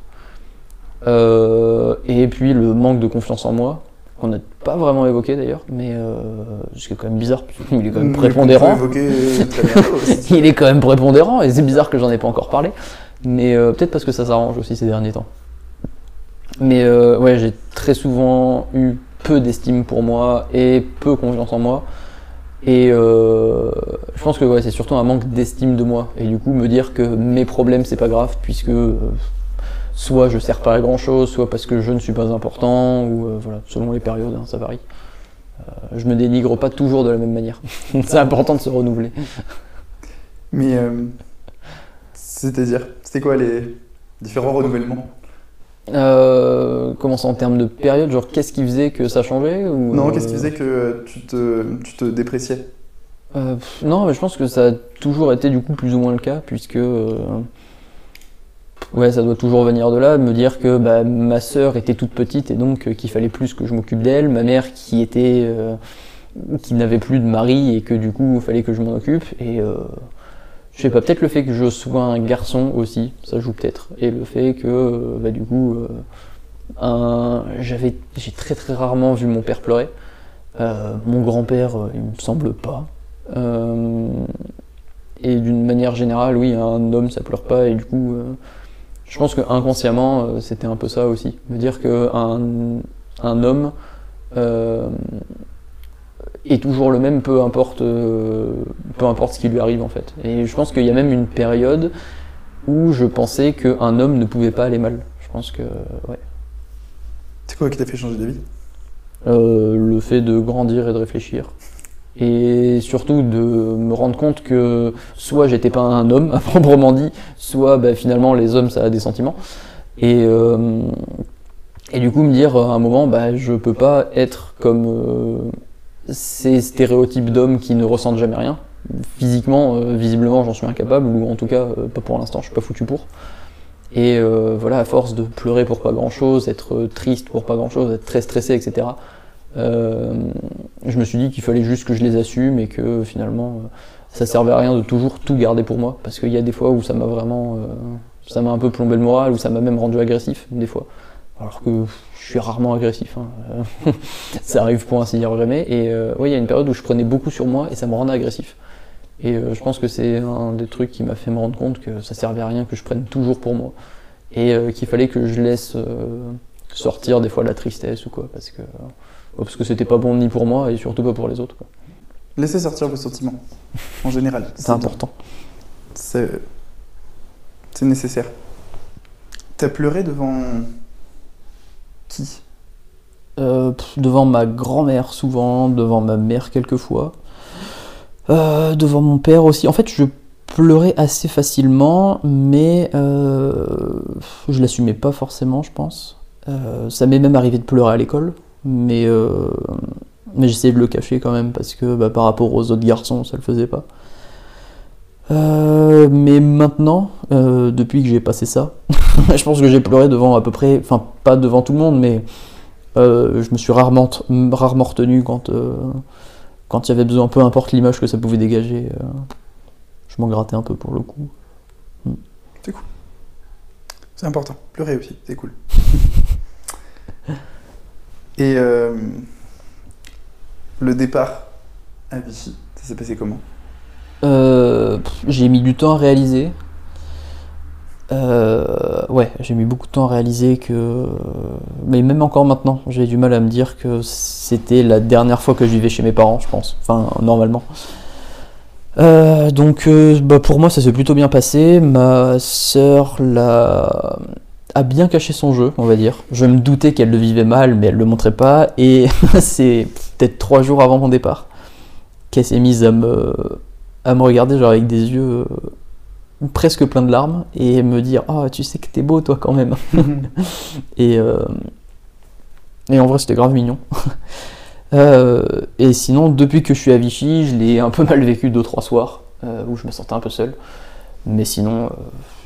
Euh, et puis le manque de confiance en moi, qu'on n'a pas vraiment évoqué d'ailleurs, mais euh, ce qui est quand même bizarre, puisqu'il est quand même Mais prépondérant. euh. Il est quand même prépondérant et c'est bizarre que j'en ai pas encore parlé. Mais euh, peut-être parce que ça s'arrange aussi ces derniers temps. Mais euh, ouais, j'ai très souvent eu peu d'estime pour moi et peu confiance en moi. Et euh, je pense que ouais, c'est surtout un manque d'estime de moi. Et du coup, me dire que mes problèmes, c'est pas grave, puisque euh, soit je sers pas à grand chose, soit parce que je ne suis pas important, ou euh, voilà, selon les périodes, hein, ça varie. Euh, je me dénigre pas toujours de la même manière. c'est important de se renouveler. Mais euh, c'est-à-dire, c'était quoi les différents renouvellements? Euh, comment ça en termes de période Genre qu'est-ce qui faisait que ça changeait ou, Non, euh, qu'est-ce qui faisait que tu te, tu te dépréciais? Pff, Non, mais je pense que ça a toujours été du coup plus ou moins le cas, puisque ouais, ça doit toujours venir de là, me dire que bah, ma sœur était toute petite et donc euh, qu'il fallait plus que je m'occupe d'elle, ma mère qui était euh, qui n'avait plus de mari et que du coup il fallait que je m'en occupe et euh, je sais pas, peut-être le fait que je sois un garçon aussi, ça joue peut-être. Et le fait que, euh, bah, du coup, j'avais, j'ai très très rarement vu mon père pleurer. Mon grand-père, il me semble pas. Et d'une manière générale, oui, un homme ça pleure pas. Et du coup, je pense que inconsciemment, euh, c'était un peu ça aussi. Me dire que un, un homme euh, est toujours le même, peu importe, euh, peu importe ce qui lui arrive en fait. Et je pense qu'il y a même une période où je pensais qu'un homme ne pouvait pas aller mal. Je pense que ouais. C'est quoi qui t'a fait changer d'avis? Euh, le fait de grandir et de réfléchir. Et surtout de me rendre compte que soit j'étais pas un homme à proprement dit, soit bah, finalement les hommes ça a des sentiments. Et, euh, et du coup me dire à un moment, bah, je peux pas être comme euh, ces stéréotypes d'hommes qui ne ressentent jamais rien. Physiquement, euh, visiblement j'en suis incapable, ou en tout cas euh, pas pour l'instant, je suis pas foutu pour. Et euh, voilà, à force de pleurer pour pas grand chose, être euh, triste pour pas grand chose, être très stressé, etc. euh, je me suis dit qu'il fallait juste que je les assume et que finalement euh, ça servait à rien de toujours tout garder pour moi. Parce qu'il y a des fois où ça m'a vraiment. euh, ça m'a un peu plombé le moral, où ça m'a même rendu agressif, des fois. Alors que je suis rarement agressif. hein. Ça arrive pour ainsi dire jamais. Et euh, oui, il y a une période où je prenais beaucoup sur moi et ça me rendait agressif. Et euh, je pense que c'est un des trucs qui m'a fait me rendre compte que ça servait à rien que je prenne toujours pour moi. Et euh, qu'il fallait que je laisse euh, sortir des fois la tristesse ou quoi. Parce que, euh, parce que c'était pas bon ni pour moi et surtout pas pour les autres. quoi. Laissez sortir vos sentiments, en général. C'est important. C'est nécessaire. T'as pleuré devant qui? Euh, devant ma grand-mère souvent, devant ma mère quelquefois, Euh, devant mon père aussi. En fait, je pleurais assez facilement, mais euh, je l'assumais pas forcément, je pense. Euh, ça m'est même arrivé de pleurer à l'école, mais, euh, mais j'essayais de le cacher quand même parce que bah, par rapport aux autres garçons, ça le faisait pas. Euh, mais maintenant, euh, depuis que j'ai passé ça, je pense que j'ai pleuré devant à peu près, enfin pas devant tout le monde, mais je me suis rarement, rarement retenu quand quand il y avait besoin, peu importe l'image que ça pouvait dégager. je m'en grattais un peu pour le coup. C'est important. Pleurer aussi, c'est cool. Et euh, le départ à Vichy, ça s'est passé comment? Euh, j'ai mis du temps à réaliser. Euh, ouais, j'ai mis beaucoup de temps à réaliser que. Mais même encore maintenant, j'ai du mal à me dire que c'était la dernière fois que je vivais chez mes parents, je pense. Enfin, normalement. Donc, bah, pour moi, ça s'est plutôt bien passé. Ma sœur l'a a bien caché son jeu, on va dire. Je me doutais qu'elle le vivait mal, mais elle le montrait pas. Et c'est peut-être trois jours avant mon départ qu'elle s'est mise à me à me regarder genre avec des yeux euh, presque pleins de larmes et me dire ah tu sais que t'es beau toi quand même et euh, Et en vrai, c'était grave mignon. Euh, et sinon, depuis que je suis à Vichy, je l'ai un peu mal vécu deux trois soirs euh, où je me sentais un peu seul. Mais sinon,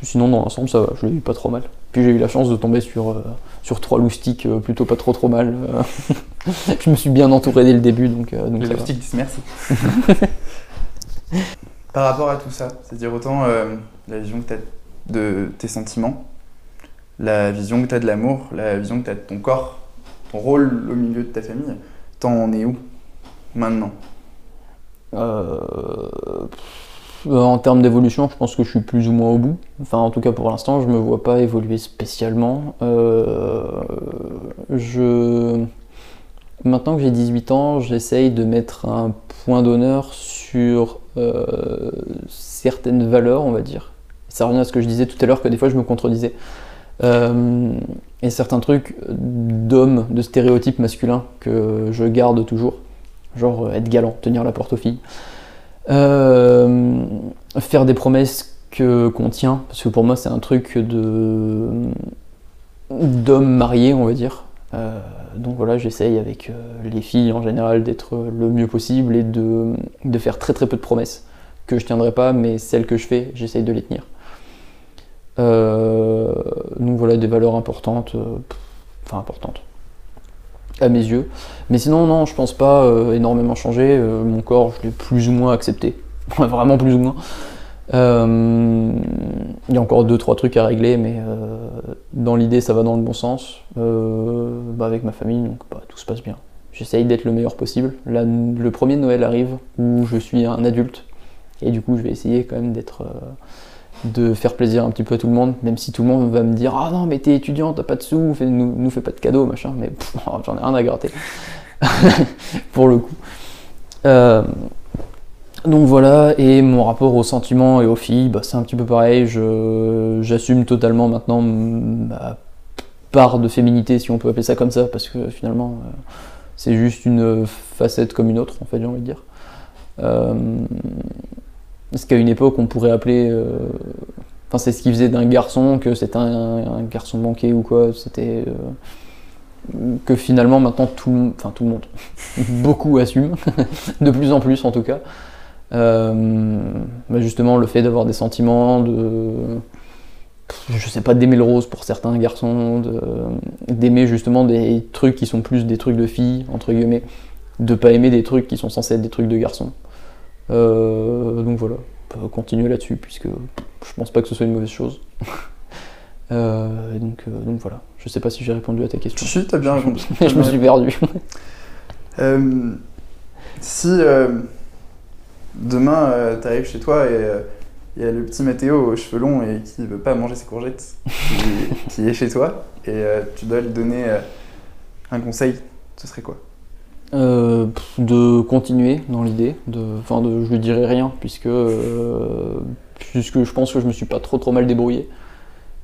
sinon dans l'ensemble, ça va, je l'ai eu pas trop mal. Puis j'ai eu la chance de tomber sur, euh, sur trois loustiques euh, plutôt pas trop trop mal. euh. je me suis bien entouré dès le début, donc, donc Les loustiques disent merci. Par rapport à tout ça, c'est-à-dire autant la vision que tu as de tes sentiments, la vision que tu as de l'amour, la vision que tu as de ton corps, ton rôle au milieu de ta famille, t'en es où maintenant? Euh, en termes d'évolution, je pense que je suis plus ou moins au bout. Enfin, en tout cas pour l'instant, je me vois pas évoluer spécialement. Euh, je... Maintenant que j'ai 18 ans, j'essaye de mettre un point d'honneur sur euh, certaines valeurs, on va dire. Ça revient à ce que je disais tout à l'heure, que des fois je me contredisais. Euh, et certains trucs d'hommes, de stéréotypes masculins que je garde toujours. Genre euh, être galant, tenir la porte aux filles. Euh, faire des promesses que qu'on tient, parce que pour moi c'est un truc de d'homme marié, on va dire. Euh, donc voilà, j'essaye avec euh, les filles en général d'être le mieux possible et de, de faire très très peu de promesses que je tiendrai pas, mais celles que je fais, j'essaye de les tenir. Donc voilà, des valeurs importantes, enfin importantes à mes yeux. Mais sinon, non, je pense pas euh, énormément changer. Euh, mon corps, je l'ai plus ou moins accepté. Vraiment plus ou moins. Euh, il y a encore deux, trois trucs à régler, mais dans l'idée, ça va dans le bon sens. Bah, avec ma famille, donc bah, tout se passe bien. J'essaye d'être le meilleur possible. Là, le premier Noël arrive où je suis un adulte. Et du coup, je vais essayer quand même d'être. De faire plaisir un petit peu à tout le monde, même si tout le monde va me dire Ah non, mais t'es étudiant, t'as pas de sous, fais- nous, nous fais pas de cadeaux, machin, mais j'en ai rien à gratter. Pour le coup. Euh, donc voilà, et mon rapport aux sentiments et aux filles, bah, c'est un petit peu pareil. J'assume totalement maintenant ma part de féminité, si on peut appeler ça comme ça, parce que finalement, euh, c'est juste une facette comme une autre, en fait, j'ai envie de dire. Euh, ce qu'à une époque on pourrait appeler. euh, Enfin, c'est ce qui faisait d'un garçon que c'était un, garçon manqué ou quoi. C'était. euh, que finalement maintenant tout, le- enfin, tout le monde, beaucoup assument, de plus en plus en tout cas. Euh, bah, justement, le fait d'avoir des sentiments, de. Je sais pas, d'aimer le rose pour certains garçons, d'aimer justement des trucs qui sont plus des trucs de filles, entre guillemets, de pas aimer des trucs qui sont censés être des trucs de garçons. Euh, donc voilà, on peut continuer là-dessus, puisque je pense pas que ce soit une mauvaise chose. Euh, donc, euh, donc voilà, je sais pas si j'ai répondu à ta question. Si, t'as bien répondu. je me suis perdu. Si demain euh, t'arrives chez toi et euh, il y a le petit Mathéo aux cheveux longs et qui veut pas manger ses courgettes, qui, qui est chez toi, et euh, tu dois lui donner un conseil, ce serait quoi? Euh, de continuer dans l'idée, de, enfin de, je lui dirai rien puisque euh, puisque je pense que je me suis pas trop trop mal débrouillé.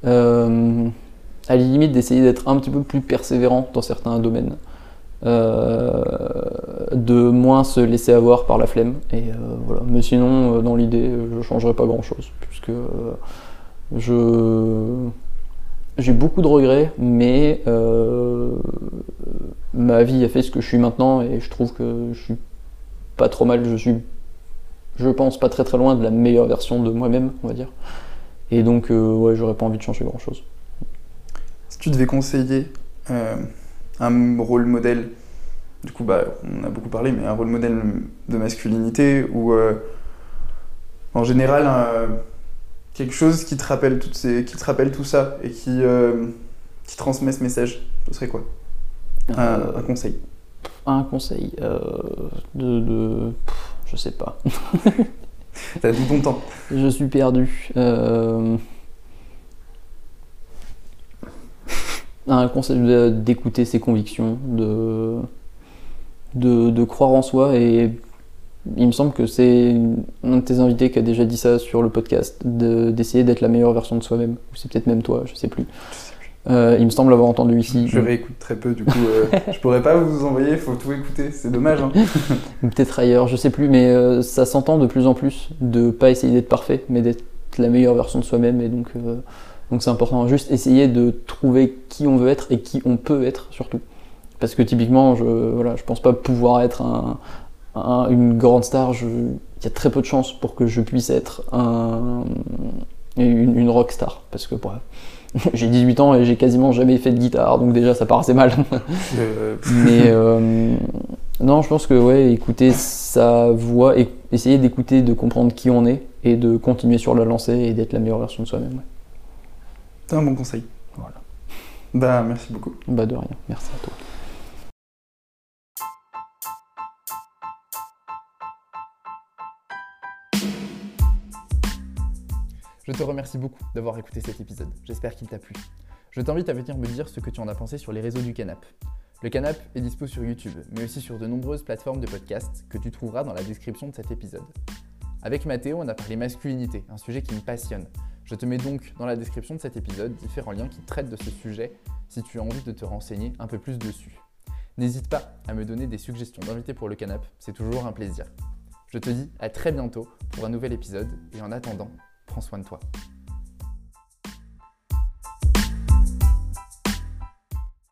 Euh, à la limite d'essayer d'être un petit peu plus persévérant dans certains domaines, de moins se laisser avoir par la flemme et voilà. Mais sinon dans l'idée je changerai pas grand chose puisque je j'ai beaucoup de regrets, mais euh, ma vie a fait ce que je suis maintenant et je trouve que je suis pas trop mal. Je suis, je pense, pas très très loin de la meilleure version de moi-même, on va dire. Et donc, euh, ouais, j'aurais pas envie de changer grand chose. Si tu devais conseiller euh, un rôle modèle, du coup, bah, on a beaucoup parlé, mais un rôle modèle de masculinité ou en général quelque chose qui te rappelle toutes ces, qui te rappelle tout ça et qui, euh, qui transmet ce message, ce serait quoi? Un, Euh, un conseil. un conseil euh, de, je sais pas. T'as tout ton temps. Je suis perdu. Un conseil d'écouter ses convictions, de, de, de croire en soi et il me semble que c'est un de tes invités qui a déjà dit ça sur le podcast, de- d'essayer d'être la meilleure version de soi-même. Ou c'est peut-être même toi, je sais plus. Euh, il me semble l'avoir entendu ici. Je réécoute très peu, du coup, euh, je pourrais pas vous envoyer, il faut tout écouter, c'est dommage. Hein. Peut-être ailleurs, je sais plus, mais euh, ça s'entend de plus en plus de pas essayer d'être parfait, mais d'être la meilleure version de soi-même, et donc euh, donc c'est important. Juste essayer de trouver qui on veut être et qui on peut être surtout, Parce que typiquement, je, voilà, je pense pas pouvoir être un, un- une grande star. Il y a très peu de chances pour que je puisse être un, une, une rock star. Parce que bref, j'ai 18 ans et j'ai quasiment jamais fait de guitare, donc déjà ça part assez mal. Euh, Mais euh, non, je pense que ouais, écouter sa voix et essayer d'écouter, de comprendre qui on est et de continuer sur la lancée et d'être la meilleure version de soi-même. ouais. C'est un bon conseil. Voilà. Bah, merci beaucoup. Bah de rien, merci à toi. Je te remercie beaucoup d'avoir écouté cet épisode. J'espère qu'il t'a plu. Je t'invite à venir me dire ce que tu en as pensé sur les réseaux du Canap. Le Canap est dispo sur YouTube, mais aussi sur de nombreuses plateformes de podcast que tu trouveras dans la description de cet épisode. Avec Mathéo, on a parlé masculinité, un sujet qui me passionne. Je te mets donc dans la description de cet épisode différents liens qui traitent de ce sujet si tu as envie de te renseigner un peu plus dessus. N'hésite pas à me donner des suggestions d'invités pour le Canap, c'est toujours un plaisir. Je te dis à très bientôt pour un nouvel épisode et en attendant, prends soin de toi.